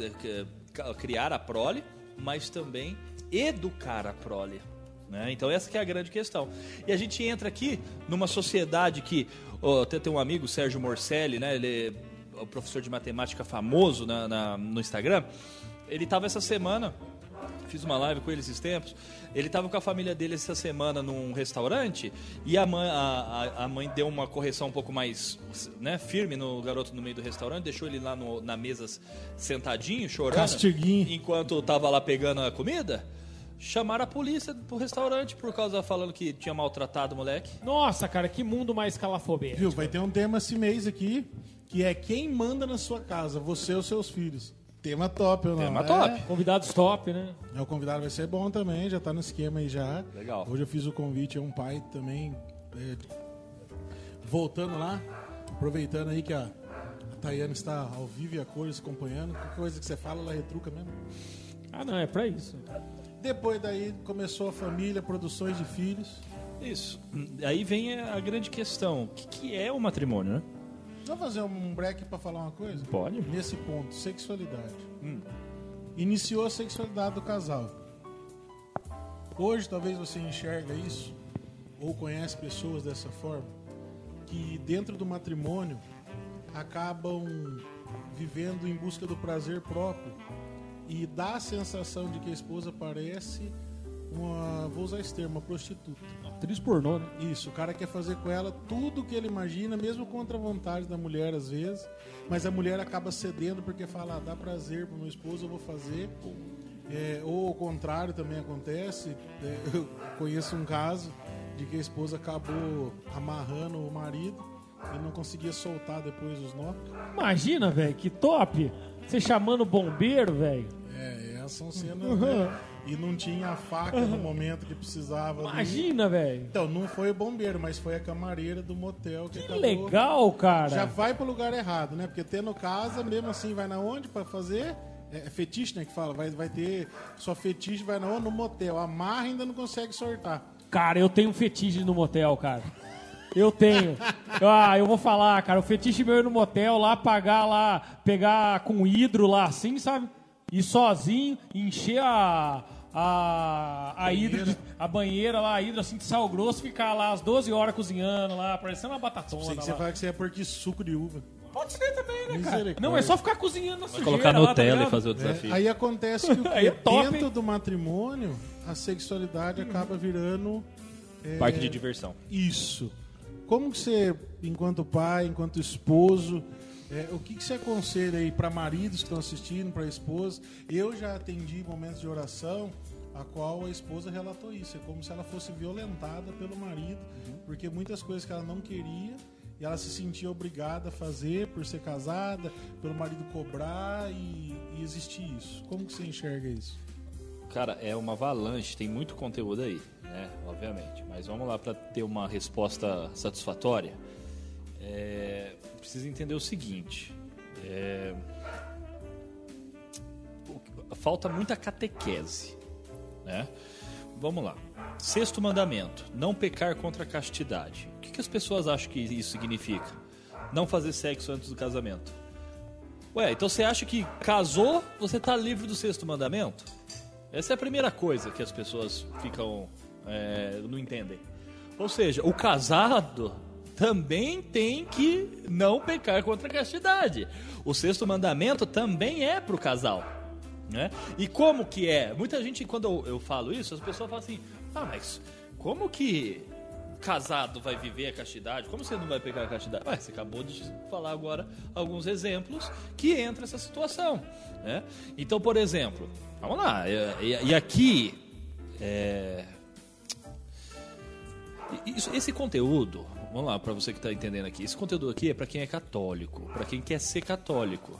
Criar a prole, mas também educar a prole. né? Então essa é a grande questão. E a gente entra aqui numa sociedade que ó, até tem um amigo, Sérgio Morcelli, né? Ele é professor de matemática famoso na- na- no Instagram. Ele estava essa semana Fiz uma live com ele esses tempos. Ele estava com a família dele essa semana num restaurante e a mãe, a, a- a mãe deu uma correção um pouco mais né, firme no garoto no meio do restaurante, deixou ele lá no- na mesa sentadinho, chorando. Castiguinho. Enquanto tava lá pegando a comida. Chamaram a polícia pro restaurante por causa falando que tinha maltratado o moleque. Nossa, cara, que mundo mais calafobético. Viu? Vai ter um tema esse mês aqui, que é quem manda na sua casa, você ou seus filhos. Tema top, ou não? Tema É. top. Convidados top, né? É, o convidado vai ser bom também, já tá no esquema aí já. Legal. Hoje eu fiz o convite a um pai também. é, voltando lá, aproveitando aí que a, a Tayana está ao vivo e a cores acompanhando. Qualquer coisa que você fala, ela retruca mesmo. Ah, não, é pra isso. Depois daí começou a família, produções de filhos. Isso. Aí vem a grande questão. O que, que é o matrimônio, né? Vamos fazer um break para falar uma coisa? Pode. Nesse ponto, sexualidade. Iniciou a sexualidade do casal. Hoje talvez você enxerga isso, ou conhece pessoas dessa forma, que dentro do matrimônio acabam vivendo em busca do prazer próprio e dá a sensação de que a esposa parece uma, vou usar esse termo, uma prostituta. Atriz pornô, né? Isso, o cara quer fazer com ela tudo o que ele imagina, mesmo contra a vontade da mulher às vezes, mas a mulher acaba cedendo porque fala, ah, dá prazer pro meu esposo, eu vou fazer. É, ou o contrário também acontece. É, eu conheço um caso de que a esposa acabou amarrando o marido e não conseguia soltar depois os nó. Imagina, velho, que top. Você chamando o bombeiro, velho. É, essas são cenas, né? E não tinha a faca no momento que precisava. Imagina, velho. Então, não foi o bombeiro, mas foi a camareira do motel que, Que acabou... legal, cara. Já vai pro lugar errado, né? Porque tendo casa, mesmo assim, vai na onde pra fazer? É é fetiche, né? Que fala, vai, vai ter só fetiche, vai na onde? No motel. Amarra e ainda não consegue sortar. Cara, eu tenho fetiche no motel, cara. Eu tenho. Ah, eu vou falar, cara. O fetiche meu é no motel lá, pagar lá, pegar com hidro lá assim, sabe? Ir sozinho, encher a. A, a, hidro de- a banheira lá, a hidro assim de sal grosso, ficar lá às 12 horas cozinhando lá, parecendo uma batatona. Sei que você lá. fala que você é porque suco de uva. Pode ser também, né, cara? Não, é só ficar cozinhando na sujeira Colocar lá, no tá tela e fazer o É, desafio. aí acontece que o [laughs] Aí é top, dentro hein? do matrimônio, a sexualidade acaba virando é, Parque de diversão. Isso. Como que você, enquanto pai, enquanto esposo, é, o que, que você aconselha aí para maridos que estão assistindo, para esposas? Eu já atendi momentos de oração a qual a esposa relatou isso. É como se ela fosse violentada pelo marido, porque muitas coisas que ela não queria, e ela se sentia obrigada a fazer por ser casada, pelo marido cobrar e, e existir isso. Como que você enxerga isso? Cara, é uma avalanche, tem muito conteúdo aí, né? Obviamente. Mas vamos lá para ter uma resposta satisfatória. É, precisa entender o seguinte. É, falta muita catequese, né? Vamos lá. Sexto mandamento: não pecar contra a castidade. O que, que as pessoas acham que isso significa? Não fazer sexo antes do casamento. Ué, então você acha que casou, você está livre do sexto mandamento? Essa é a primeira coisa que as pessoas ficam. É, não entendem. Ou seja, o casado também tem que não pecar contra a castidade. O sexto mandamento também é para o casal. Né? E como que é? Muita gente, quando eu, falo isso, as pessoas falam assim: ah, mas como que casado vai viver a castidade? Como você não vai pegar a castidade? Ah, você acabou de falar agora alguns exemplos que entra essa situação. Né? Então, por exemplo, vamos lá, e, e aqui. É, esse conteúdo, vamos lá, para você que está entendendo aqui, esse conteúdo aqui é para quem é católico, para quem quer ser católico.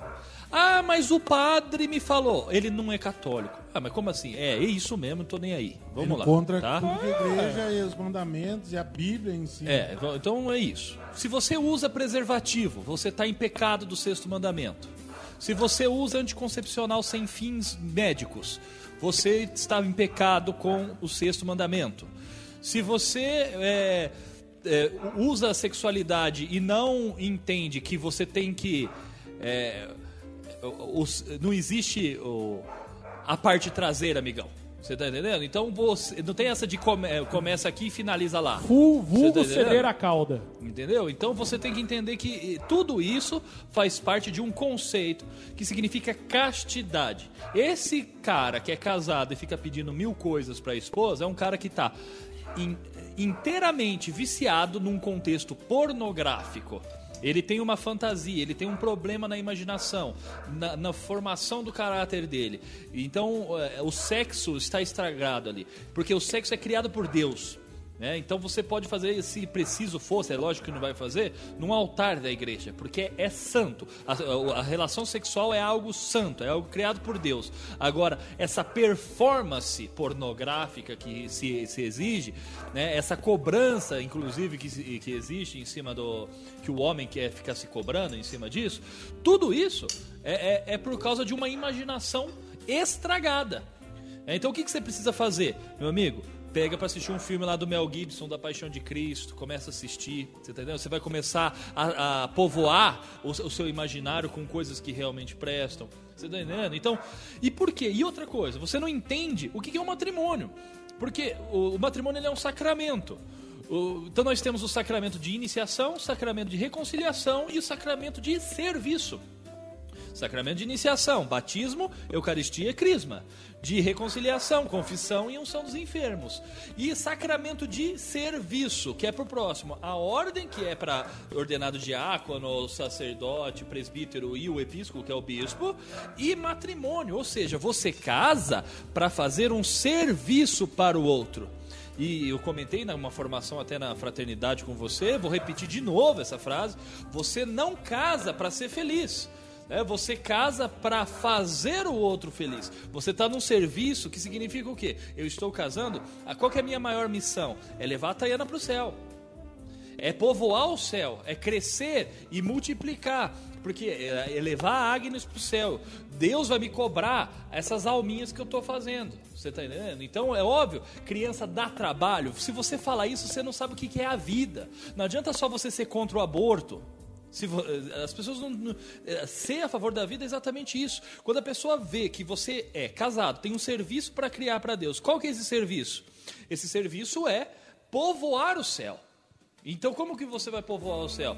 Ah, mas o padre me falou, ele não é católico. Ah, mas como assim? É, é isso mesmo, não tô nem aí. Vamos Ele lá. Contra tá? a igreja e os mandamentos e a Bíblia em si. É, então é isso. Se você usa preservativo, você está em pecado do sexto mandamento. Se você usa anticoncepcional sem fins médicos, você está em pecado com o sexto mandamento. Se você é, é, usa a sexualidade e não entende que você tem que. É, os, não existe o, a parte traseira, amigão. Você tá entendendo? Então você não tem essa de come, começa aqui e finaliza lá. Fu, vulgo tá ceder a cauda. Entendeu? Então você tem que entender que tudo isso faz parte de um conceito que significa castidade. Esse cara que é casado e fica pedindo mil coisas para a esposa é um cara que está in, inteiramente viciado num contexto pornográfico. Ele tem uma fantasia, ele tem um problema na imaginação, na, na formação do caráter dele. Então, é, o sexo está estragado ali. Porque o sexo é criado por Deus. Né? Então você pode fazer, se preciso fosse, é lógico que não vai fazer, num altar da igreja, porque é santo. A, a, relação sexual é algo santo, é algo criado por Deus. Agora, essa performance pornográfica que se, se exige, né? essa cobrança, inclusive, que, que existe em cima do. que o homem quer ficar se cobrando em cima disso, tudo isso é, é, é por causa de uma imaginação estragada. Então o que, que você precisa fazer, meu amigo? Pega para assistir um filme lá do Mel Gibson, da Paixão de Cristo, começa a assistir, você tá entendendo? Você vai começar a, a povoar o, o, seu imaginário com coisas que realmente prestam, você tá entendendo? Então, e por quê? E outra coisa, você não entende o que é um matrimônio, porque o, o matrimônio é um sacramento. O, então nós temos o sacramento de iniciação, o sacramento de reconciliação e o sacramento de serviço. Sacramento de iniciação, batismo, eucaristia e crisma de reconciliação, confissão e unção dos enfermos. E sacramento de serviço, que é para o próximo. A ordem, que é para ordenado diácono, sacerdote, presbítero e o episcopo, que é o bispo. E matrimônio, ou seja, você casa para fazer um serviço para o outro. E eu comentei numa formação até na fraternidade com você, vou repetir de novo essa frase: você não casa para ser feliz. É, você casa para fazer o outro feliz. Você está num serviço que significa o quê? Eu estou casando. Ah, qual é a minha maior missão? É levar a Tayana para o céu. É povoar o céu, é crescer e multiplicar. Porque é, é levar a Agnes para o céu. Deus vai me cobrar essas alminhas que eu estou fazendo. Você está entendendo? Então é óbvio, criança dá trabalho. Se você falar isso, você não sabe o que é a vida. Não adianta só você ser contra o aborto. Se, eh, as pessoas não, não, eh, Ser a favor da vida é exatamente isso. Quando a pessoa vê que você é casado, tem um serviço para criar para Deus, qual que é esse serviço? Esse serviço é povoar o céu. Então, como que você vai povoar o céu?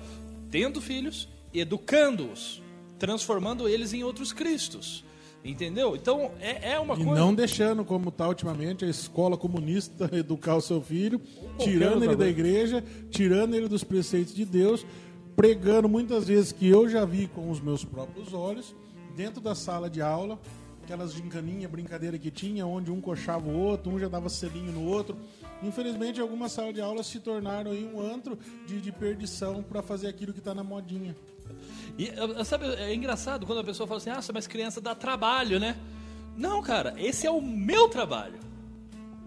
Tendo filhos, educando-os, transformando eles em outros cristos. Entendeu? Então, é, é uma e coisa. E não deixando, como está ultimamente, a escola comunista [laughs] educar o seu filho, tirando ele da igreja, tirando ele dos preceitos de Deus pregando muitas vezes que eu já vi com os meus próprios olhos, dentro da sala de aula, aquelas gincaninha, brincadeira que tinha, onde um coxava o outro, um já dava selinho no outro, Infelizmente, algumas salas de aula se tornaram aí um antro de, de perdição para fazer aquilo que está na modinha. E sabe, é engraçado quando a pessoa fala assim: "Ah, mas criança dá trabalho, né?" Não, cara, esse é o meu trabalho.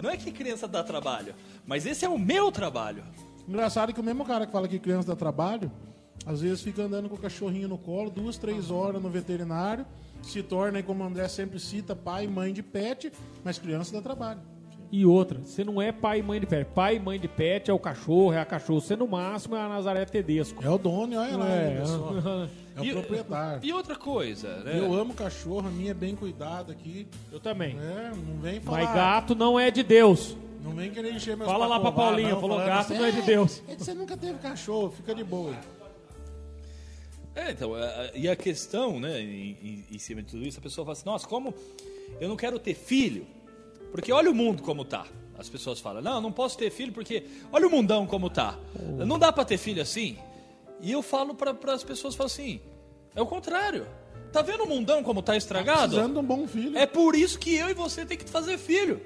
Não é que criança dá trabalho, mas esse é o meu trabalho. Engraçado que o mesmo cara que fala que criança dá trabalho, às vezes fica andando com o cachorrinho no colo, duas, três horas no veterinário, se torna, como o André sempre cita, pai e mãe de pet, mas criança dá trabalho. E outra, você não é pai e mãe de pet. Pai e mãe de pet é o cachorro, é a cachorro. Você no máximo é a Nazaré Tedesco. É o dono, olha lá, É, só. É o E- proprietário. E outra coisa, né? Eu amo cachorro, a minha é bem cuidada aqui. Eu também. É, não vem falar. Mas gato não é de Deus. Não vem querer encher meus Fala lá pra Paulinha, não, falou, gato não é de Deus. "É, Você nunca teve cachorro, fica de boa. É, então, a- a- e a questão, né, em, em- cima de tudo isso, a pessoa fala assim, nossa, como eu não quero ter filho, porque olha o mundo como tá. As pessoas falam, não, não posso ter filho porque olha o mundão como tá. Não dá pra ter filho assim. E eu falo para as pessoas, falo assim, é o contrário. Tá vendo o mundão como tá estragado? Precisando de um bom filho. É por isso que eu e você tem que fazer filho.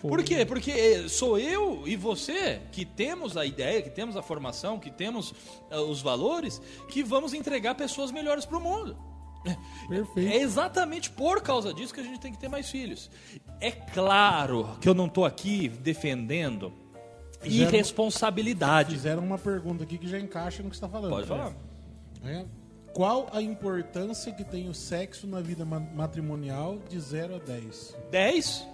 Por quê? Porque eh, sou eu e você que temos a ideia, que temos a formação, que temos eh, os valores, que vamos entregar pessoas melhores para o mundo. Perfeito. É exatamente por causa disso que a gente tem que ter mais filhos. É claro que eu não estou aqui defendendo Fizeram- irresponsabilidade. Fizeram uma pergunta aqui que já encaixa no que você está falando. Pode falar. É. Qual a importância que tem o sexo na vida ma- matrimonial de 0 a 10? 10?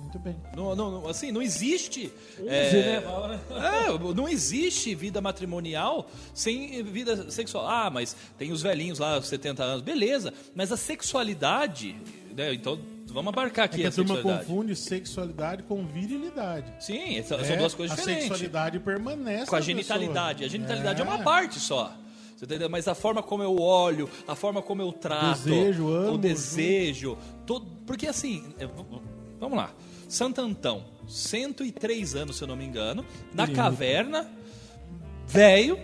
Muito bem. Não, não, assim, não existe. né? Fala, né? É, não existe vida matrimonial sem vida sexual. Ah, mas tem os velhinhos lá, os 70 anos, beleza. Mas a sexualidade, né? Então, vamos abarcar É aqui que a a turma confunde sexualidade com virilidade. Sim, essa- são É, duas coisas a diferentes. sexualidade permanece Com a genitalidade. pessoa. A genitalidade é. É. uma parte só. Mas a forma como eu olho, a forma como eu trato, Desejo, amo, o desejo, todo, porque assim, é, vamos lá. Santo Antão, 103 anos, se eu não me engano, na caverna, velho,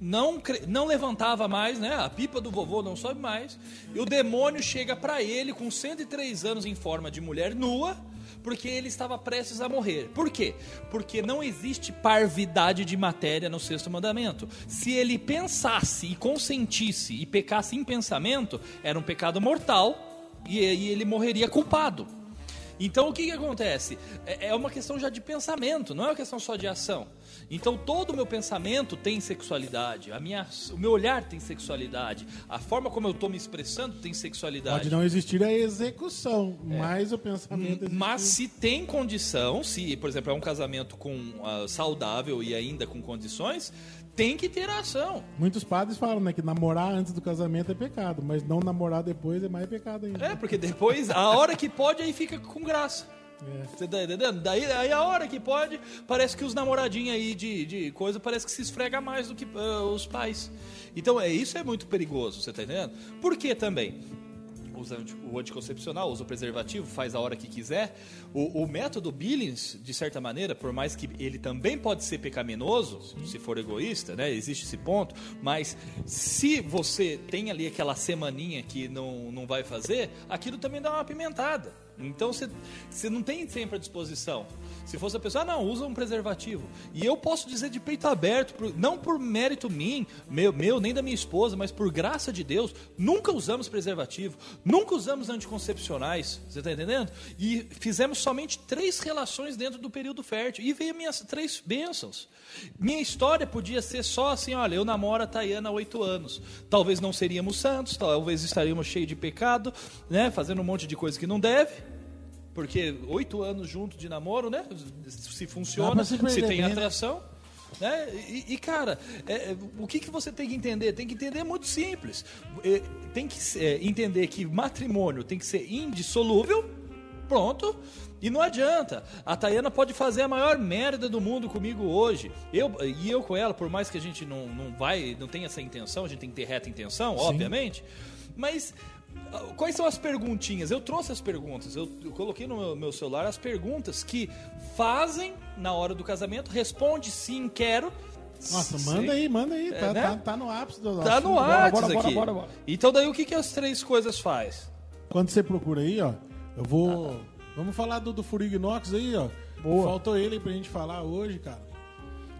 não, não levantava mais, né? A pipa do vovô não sobe mais. E o demônio chega pra ele com 103 anos em forma de mulher nua, porque ele estava prestes a morrer. Por quê? Porque não existe parvidade de matéria no sexto mandamento. Se ele pensasse e consentisse e pecasse em pensamento, era um pecado mortal e, e ele morreria culpado. Então o que, que acontece? É, é uma questão já de pensamento, não é uma questão só de ação. Então todo o meu pensamento tem sexualidade, a minha, o meu olhar tem sexualidade, a forma como eu estou me expressando tem sexualidade. Pode não existir a execução, mas o pensamento existe. Mas se tem condição, se, por exemplo, é um casamento com ah, saudável e ainda com condições, tem que ter ação. Muitos padres falam né, que namorar antes do casamento é pecado, mas não namorar depois é mais pecado ainda. É, porque depois, a hora que pode, aí fica com graça. Você tá entendendo? Daí aí a hora que pode, parece que os namoradinhos aí de, de coisa, parece que se esfrega mais do que ah, os pais. Então, é, isso é muito perigoso, você tá entendendo? Por que também? Usa o anticoncepcional, usa o preservativo, faz a hora que quiser. O, o método Billings, de certa maneira, por mais que ele também pode ser pecaminoso, se for egoísta, né? Existe esse ponto. Mas se você tem ali aquela semaninha que não, não vai fazer, aquilo também dá uma pimentada. Então você, você não tem sempre à disposição. Se fosse a pessoa, ah, não, usa um preservativo. E eu posso dizer de peito aberto, não por mérito mim, meu, meu, nem da minha esposa, mas por graça de Deus, nunca usamos preservativo, nunca usamos anticoncepcionais, você está entendendo? E fizemos somente três relações dentro do período fértil. E veio minhas três bênçãos. Minha história podia ser só assim, olha, eu namoro a Tayana há oito anos. Talvez não seríamos santos, talvez estaríamos cheios de pecado, né? Fazendo um monte de coisa que não deve. Porque oito anos junto de namoro, né? Se funciona, se se, tem né? atração. Né? E, e, cara, é, é, o que, que você tem que entender? Tem que entender muito simples. É, tem que é, entender que matrimônio tem que ser indissolúvel, pronto. E não adianta. A Tayana pode fazer a maior merda do mundo comigo hoje. Eu, e eu com ela, por mais que a gente não, não vai, não tenha essa intenção, a gente tem que ter reta intenção, obviamente. Mas quais são as perguntinhas? Eu trouxe as perguntas, eu, eu coloquei no meu, meu celular as perguntas que fazem na hora do casamento. Responde sim, quero. Nossa, Sim. manda aí, manda aí. É, tá, né? tá, tá no ápice do Tá no Bora, ar bora, bora, aqui. bora. Então daí o que, que as três coisas faz? Quando você procura aí, ó, eu vou. Vamos falar do, do Furo Inox aí, ó. Boa. Faltou ele aí pra gente falar hoje, cara.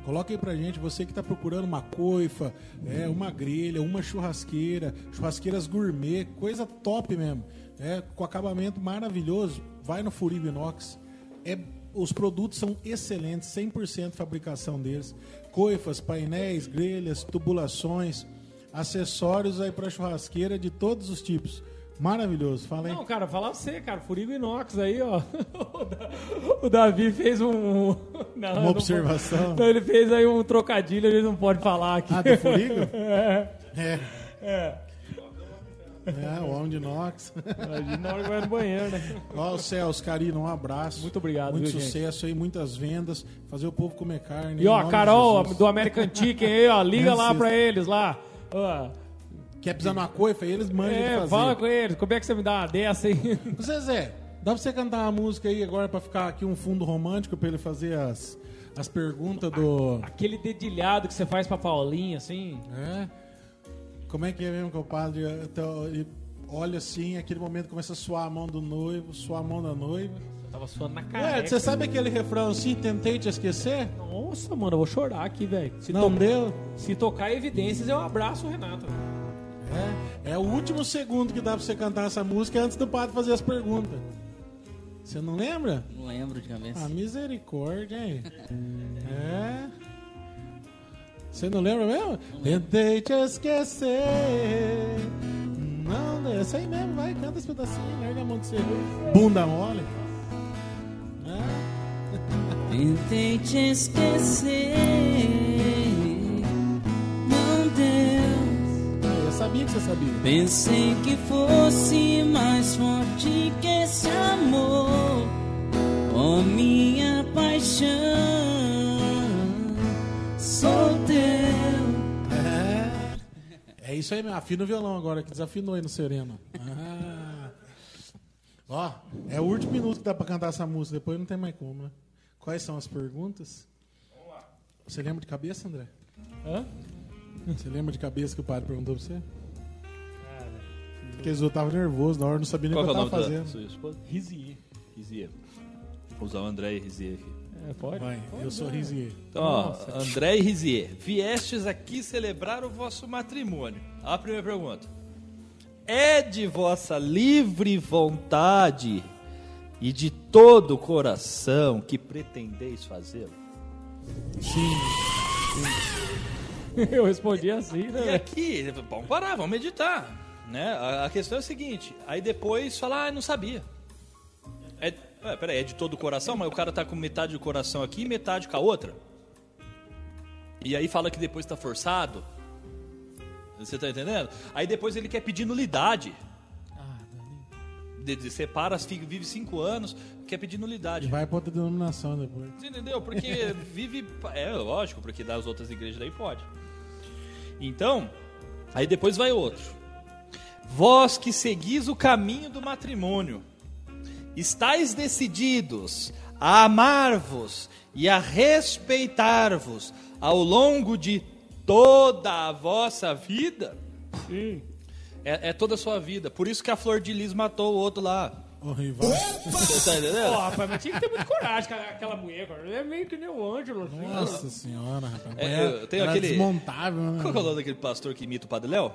Coloca aí pra gente, você que tá procurando uma coifa, é, uma grelha, uma churrasqueira, churrasqueiras gourmet, coisa top mesmo. É, com acabamento maravilhoso, vai no Furibo Inox. É, os produtos são excelentes, 100% fabricação deles. Coifas, painéis, grelhas, tubulações, acessórios aí pra churrasqueira de todos os tipos. Maravilhoso, fala aí. Não, cara, falar você, cara. Furigo inox aí, ó. [laughs] O Da- O Davi fez um. Não, não observação. Não, ele fez aí um trocadilho, ele não pode falar aqui. Ah, do Furigo? [laughs] É. É, É. é, o homem de inox. Hora que vai no banheiro, né? Ó, o Celso, Carino, um abraço. Muito obrigado, Muito viu, gente? sucesso aí, muitas vendas, fazer o povo comer carne. E ó, a de Carol do American Chicken aí, ó. Liga lá pra eles lá. Ó, Quer pisar numa coifa, eles mandam é, fazer. fala com eles. Como é que você me dá uma dessa aí? [laughs] Ô, Zezé, dá pra você cantar uma música aí agora pra ficar aqui um fundo romântico pra ele fazer as, as perguntas do... Aquele dedilhado que você faz pra Paulinha, assim. É? Como é que é mesmo que o padre então, olha assim, aquele momento começa a suar a mão do noivo, suar a mão da noiva. Tava suando na Ué, cara. você sabe aquele refrão assim, tentei te esquecer? Nossa, mano, eu vou chorar aqui, velho. Se, Não to- deu? se tocar evidências, eu abraço o Renato. É, é o último segundo que dá pra você cantar essa música antes do padre fazer as perguntas. Você não lembra? Não lembro de cabeça. Ah, misericórdia, hein? É. Você não lembra mesmo? Tentei te esquecer. Não, não, essa aí mesmo, vai, canta esse pedacinho, larga a mão de ser bunda mole. É. Tentei te esquecer. Não deu. Eu sabia que você sabia. Pensei que fosse mais forte que esse amor. Oh, minha paixão. Sou teu. É. É isso aí mesmo, afina o violão agora, que desafinou aí no Sereno. Ah. Ó, é o último minuto que dá pra cantar essa música, depois não tem mais como, né? Quais são as perguntas? Você lembra de cabeça, André? Hã? Você lembra de cabeça que o padre perguntou pra você? Porque eu tava nervoso, na hora não sabia nem o que é eu o tava nome da fazendo. sua esposa? Rizier. Rizier. Vou usar o André e Rizier aqui. É, pode? Vai, eu sou Rizier. Então, ó, André e Rizier, viestes aqui celebrar o vosso matrimônio. A primeira pergunta. É de vossa livre vontade e de todo o coração que pretendeis fazê-lo? [laughs] Eu respondi assim, né? E aqui, vamos parar, vamos meditar. Né? A, a questão é a seguinte, aí depois fala, ah, não sabia. É, é, peraí, é de todo o coração, mas o cara tá com metade do coração aqui e metade com a outra. E aí fala que depois tá forçado. Você tá entendendo? Aí depois ele quer pedir nulidade. De, de separa, fica- vive cinco anos, quer pedir nulidade. Vai pra outra denominação depois. Você entendeu? Porque [laughs] vive. É lógico, porque das outras igrejas daí pode. Então, aí depois vai outro. Vós que seguis o caminho do matrimônio, estáis decididos a amar-vos e a respeitar-vos ao longo de toda a vossa vida? Sim. É, é toda a sua vida. Por isso que a Flor de Lis matou o outro lá. Ô, rival. Você tá entendendo? Pô, rapaz, mas tinha que ter muita coragem com aquela mulher, cara. Ele é meio que nem o Ângelo, assim. Nossa senhora, rapaz. É, eu tenho aquele- desmontável, né? Qual que é o nome daquele pastor que imita o Padre Léo?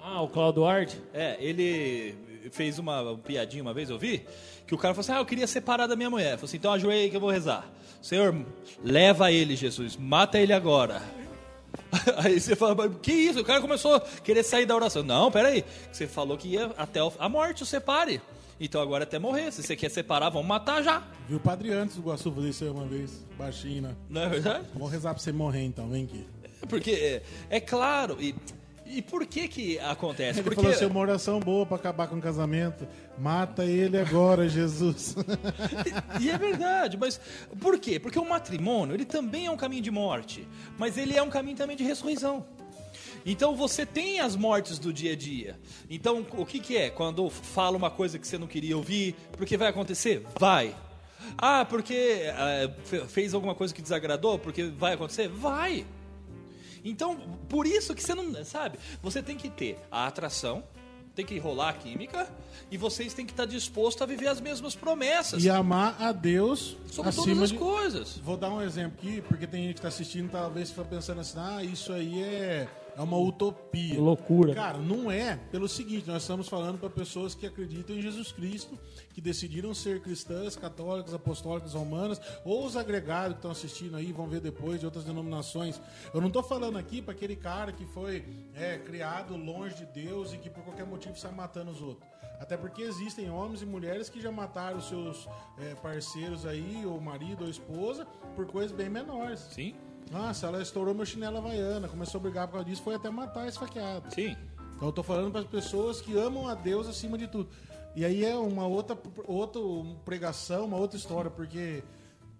Ah, o Claudio Duarte? É, ele fez uma piadinha uma vez, eu vi, que o cara falou assim, ah, eu queria separar da minha mulher. Falou assim, então ajoelha aí que eu vou rezar. Senhor, leva ele, Jesus, mata ele agora. [laughs] Aí você fala, que isso? O cara começou a querer sair da oração. Não, peraí, você falou que ia até o- a morte, o separe. Então agora até morrer. Se você quer separar, vamos matar já. Viu o padre antes do Guaçu fazer isso aí uma vez, baixinho, né? Não é verdade? Vou rezar pra você morrer então, vem aqui. Porque é, é claro, e, e por que que acontece? Ele Porque falou assim, uma oração boa pra acabar com o casamento. Mata ele agora, Jesus. [laughs] E é verdade, mas por quê? Porque o matrimônio, ele também é um caminho de morte, mas ele é um caminho também de ressurreição. Então você tem as mortes do dia a dia. Então o que, que é? Quando fala uma coisa que você não queria ouvir, porque vai acontecer? Vai. Ah, porque ah, fe- fez alguma coisa que desagradou? Porque vai acontecer? Vai. Então, por isso que você não, sabe? Você tem que ter a atração, Tem que rolar a química e vocês têm que estar dispostos a viver as mesmas promessas E amar a Deus sobre todas acima as de... coisas. Vou dar um exemplo aqui, porque tem gente que está assistindo, talvez fica pensando assim, ah, isso aí é, é uma utopia. Loucura. Cara, não é. Pelo seguinte, nós estamos falando para pessoas que acreditam em Jesus Cristo, que decidiram ser cristãs, católicas, apostólicas, romanas, ou os agregados que estão assistindo aí, vão ver depois de outras denominações. Eu não estou falando aqui para aquele cara que foi é, criado longe de Deus e que por qualquer motivo sai matando os outros. Até porque existem homens e mulheres que já mataram seus é, parceiros aí, ou marido ou esposa, por coisas bem menores. Sim, Nossa, ela estourou meu chinelo havaiana, começou a brigar por causa disso, foi até matar esfaqueado. sim. Então eu tô falando para as pessoas que amam a Deus acima de tudo. E aí é uma outra, outra pregação, uma outra história, porque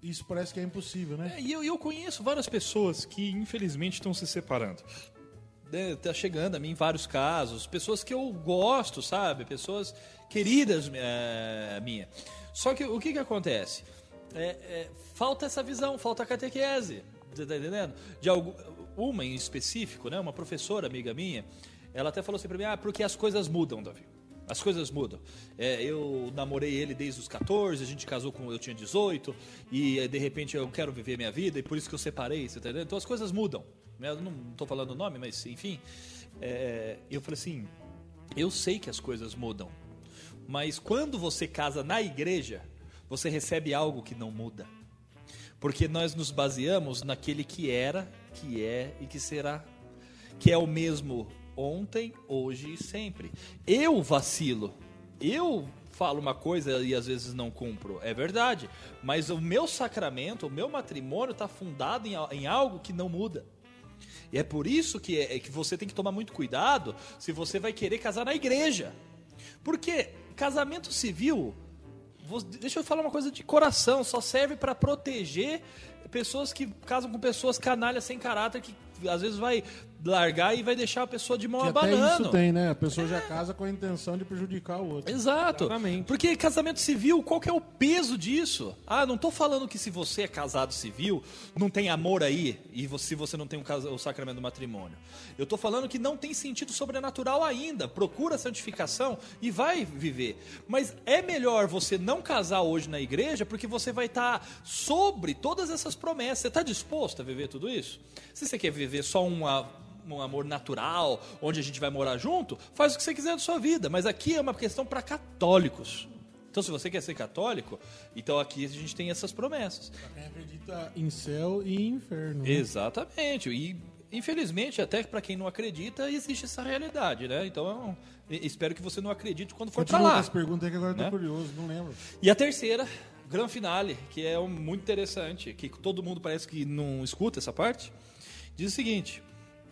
isso parece que é impossível, né? É, e eu, eu conheço várias pessoas que infelizmente estão se separando. né, tá chegando a mim vários casos, pessoas que eu gosto, sabe? Pessoas queridas é, minha. Só que o que que acontece? É, é, falta essa visão, falta a catequese, você tá entendendo? De algu- uma em específico, né? Uma professora amiga minha, ela até falou assim pra mim, ah, porque as coisas mudam, Davi. As coisas mudam. É, eu namorei ele desde os 14, a gente casou com eu tinha 18, e de repente eu quero viver minha vida, e por isso que eu separei, você tá entendendo? Então as coisas mudam. né? Eu não estou falando o nome, mas enfim. É, eu falei assim: eu sei que as coisas mudam, mas quando você casa na igreja, você recebe algo que não muda. Porque nós nos baseamos naquele que era, que é e que será. Que é o mesmo ontem, hoje e sempre. Eu vacilo. Eu falo uma coisa e às vezes não cumpro. É verdade. Mas o meu sacramento, o meu matrimônio está fundado em, em algo que não muda. E é por isso que, é, que você tem que tomar muito cuidado se você vai querer casar na igreja. Porque casamento civil, deixa eu falar uma coisa de coração, só serve para proteger pessoas que casam com pessoas canalhas sem caráter que às vezes vai largar e vai deixar a pessoa de mão Que até abanando. isso tem, né? A pessoa já casa com a intenção de prejudicar o outro. Exato. Exatamente. Porque casamento civil, qual que é o peso disso? Ah, não tô falando que se você é casado civil, não tem amor aí, e você- se você não tem o, casa- o sacramento do matrimônio. Eu tô falando que não tem sentido sobrenatural ainda. Procura a santificação e vai viver. Mas é melhor você não casar hoje na igreja, porque você vai estar sobre todas essas promessas. Você está disposto a viver tudo isso? Se você quer viver só uma um amor natural, onde a gente vai morar junto, faz o que você quiser da sua vida. Mas aqui é uma questão para católicos. Então, se você quer ser católico, então aqui a gente tem essas promessas. Pra quem acredita em céu e inferno. né? Exatamente. E infelizmente, até para quem não acredita, existe essa realidade, né? Então, eu espero que você não acredite quando for para lá. as perguntas que agora eu tô Né? curioso, não lembro. E a terceira, Gran Finale, que é um, muito interessante, que todo mundo parece que não escuta essa parte, diz o seguinte: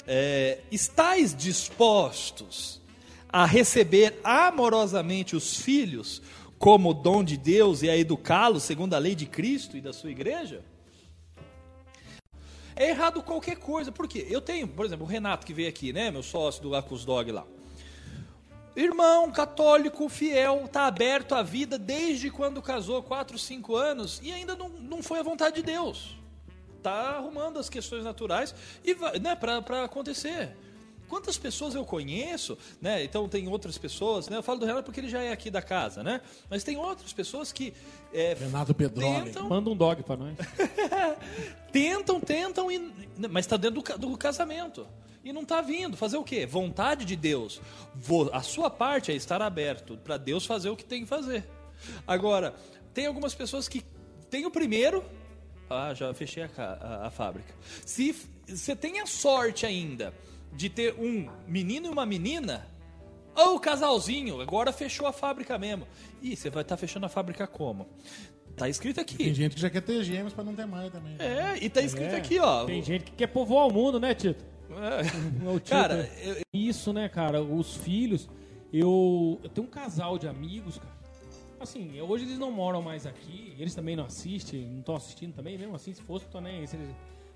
é, estáis dispostos a receber amorosamente os filhos como dom de Deus e a educá-los segundo a lei de Cristo e da sua igreja? É errado qualquer coisa, por quê? Eu tenho, por exemplo, o Renato que veio aqui, né, meu sócio do Acus Dog lá. Irmão católico fiel, tá aberto à vida desde quando casou, 4, 5 anos, e ainda não, não foi a vontade de Deus. Tá arrumando as questões naturais e vai, né, para acontecer. Quantas pessoas eu conheço, né? Então tem outras pessoas, né? Eu falo do Renato porque ele já é aqui da casa, né? Mas tem outras pessoas que é, Renato Pedroli. tentam, Manda um dog pra nós. [laughs] tentam, tentam, e, mas está dentro do, do casamento. E não está vindo. Fazer o quê? Vontade de Deus. A sua parte é estar aberto para Deus fazer o que tem que fazer. Agora, tem algumas pessoas que têm o primeiro. Ah, já fechei a, a- a fábrica. Se você tem a sorte ainda de ter um menino e uma menina, ou o casalzinho, agora fechou a fábrica mesmo. Ih, você vai estar fechando a fábrica como? Tá escrito aqui. Tem gente que já quer ter gêmeos pra não ter mais também. É, e tá escrito É. aqui, ó. Tem gente que quer povoar o mundo, né, Tito? É. [laughs] O Tito- Cara, eu- Isso, né, cara? Os filhos. Eu, eu tenho um casal de amigos, cara. Assim, hoje eles não moram mais aqui, eles também não assistem, não estão assistindo também, mesmo assim, se fosse, tô nem aí.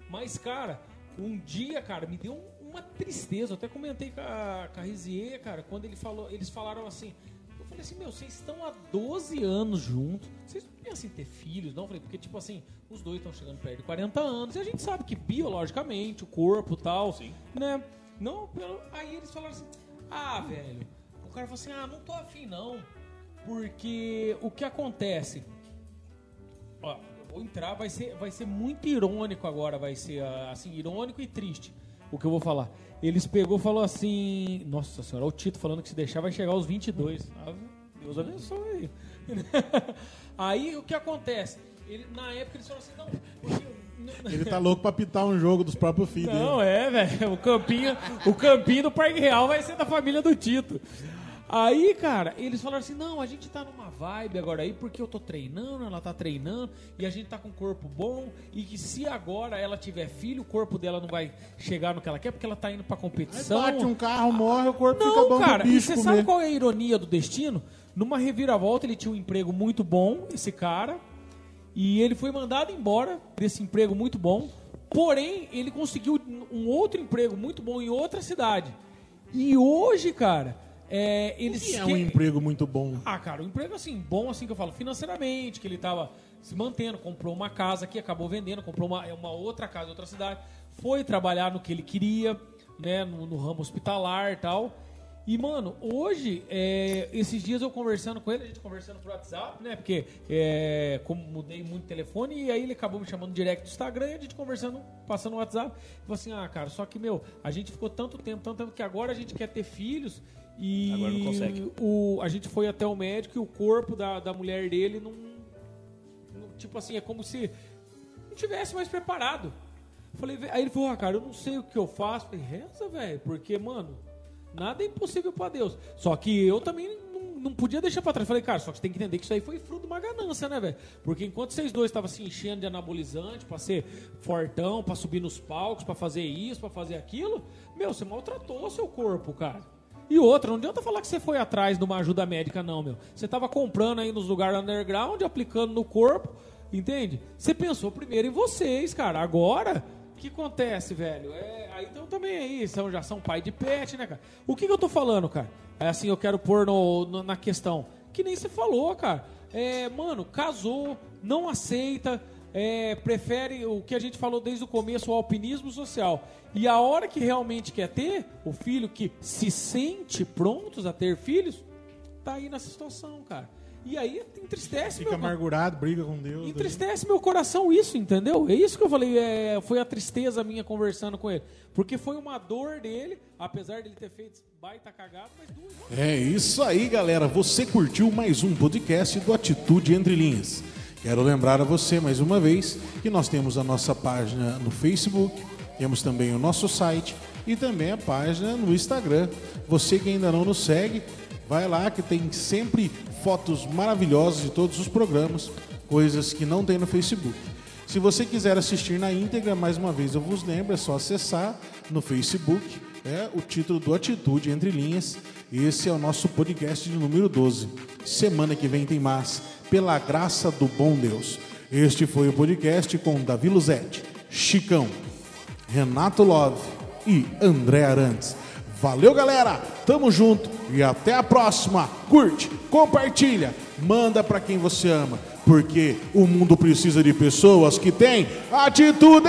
Mas, cara, um dia, cara, me deu uma tristeza. Eu até comentei com a, com a Rizier, cara, quando ele falou, eles falaram assim. Eu falei assim, meu, vocês estão há 12 anos juntos. Vocês não pensam em ter filhos, não? Eu falei, porque, tipo assim, os dois estão chegando perto de 40 anos. E a gente sabe que biologicamente, o corpo e tal, né? Não, pelo... aí eles falaram assim, ah, velho, cara falou assim: ah, não tô afim não. Porque o que acontece? Ó, eu vou entrar, vai ser, vai ser muito irônico agora, vai ser ah, assim, irônico e triste o que eu vou falar. Eles pegou e falou assim: Nossa senhora, o Tito falando que se deixar vai chegar aos 22. Ah, Deus abençoe. [laughs] Aí o que acontece? Ele, na época eles falaram assim: Não. Ele tá louco pra pitar um jogo dos próprios filhos. Não, é, velho. O campinho, o campinho do Parque Real vai ser da família do Tito. Aí, cara, eles falaram assim: não, a gente tá numa vibe agora aí, porque eu tô treinando, ela tá treinando, e a gente tá com um corpo bom, e que se agora ela tiver filho, o corpo dela não vai chegar no que ela quer, porque ela tá indo pra Aí competição. bate um carro, morre, o corpo fica Não, bom cara, e você sabe qual é a ironia do destino? Numa reviravolta, ele tinha um emprego muito bom, esse cara, e ele foi mandado embora desse emprego muito bom, porém, ele conseguiu um outro emprego muito bom em outra cidade. E hoje, cara, é, eles... É que- um emprego muito bom. ah, cara, um emprego assim, bom assim que eu falo, financeiramente, que ele tava se mantendo, comprou uma casa aqui, acabou vendendo, comprou uma, uma outra casa outra cidade, foi trabalhar no que ele queria, né, no, no ramo hospitalar e tal. E, mano, hoje, é, esses dias eu conversando com ele, a gente conversando por WhatsApp, né? Porque é, como mudei muito telefone, e aí ele acabou me chamando direct do Instagram e a gente conversando, passando no WhatsApp. Falou assim, ah, cara, só que, meu, a gente ficou tanto tempo, tanto tempo que agora a gente quer ter filhos e Agora não consegue. o, a gente foi até o médico e o corpo da, da mulher dele não, não- Tipo assim, é como se não tivesse mais preparado. Falei, aí ele falou, ah, cara, eu não sei o que eu faço. Falei, reza, velho, porque, mano, nada é impossível pra Deus. Só que eu também não, não podia deixar pra trás. Falei, cara, só que você tem que entender que isso aí foi fruto de uma ganância, né, velho? Porque enquanto vocês dois estavam se enchendo de anabolizante pra ser fortão, pra subir nos palcos, pra fazer isso, pra fazer aquilo, meu, você maltratou o seu corpo, cara. E outra, não adianta falar que você foi atrás de uma ajuda médica, não, meu. Você tava comprando aí nos lugares underground, aplicando no corpo, entende? Você pensou primeiro em vocês, cara. Agora, o que acontece, velho? É, aí então também aí, são, já são pai de pet, né, cara? O que, que eu tô falando, cara? É assim, eu quero pôr no, no- na questão. Que nem você falou, cara. É, mano, casou, não aceita, é, prefere o que a gente falou desde o começo, o alpinismo social. E a hora que realmente quer ter, o filho que se sente prontos a ter filhos, tá aí nessa situação, cara. E aí entristece, Fica meu cara. amargurado, briga com Deus. Entristece meu coração isso, entendeu? É isso que eu falei, é, foi a tristeza minha conversando com ele. Porque foi uma dor dele, apesar dele ter feito baita cagado, mas doeu. É isso aí, galera. Você curtiu mais um podcast do Atitude Entre Linhas. Quero lembrar a você mais uma vez que nós temos a nossa página no Facebook, temos também o nosso site e também a página no Instagram. Você que ainda não nos segue, vai lá que tem sempre fotos maravilhosas de todos os programas, coisas que não tem no Facebook. Se você quiser assistir na íntegra, mais uma vez eu vos lembro, é só acessar no Facebook é o título do Atitude Entre Linhas. Esse é o nosso podcast de número 12. Semana que vem tem mais, pela graça do bom Deus. Este foi o podcast com Davi Luzete, Chicão, Renato Love e André Arantes. Valeu, galera! Tamo junto e até a próxima. Curte, compartilha, manda pra quem você ama, porque o mundo precisa de pessoas que têm atitude!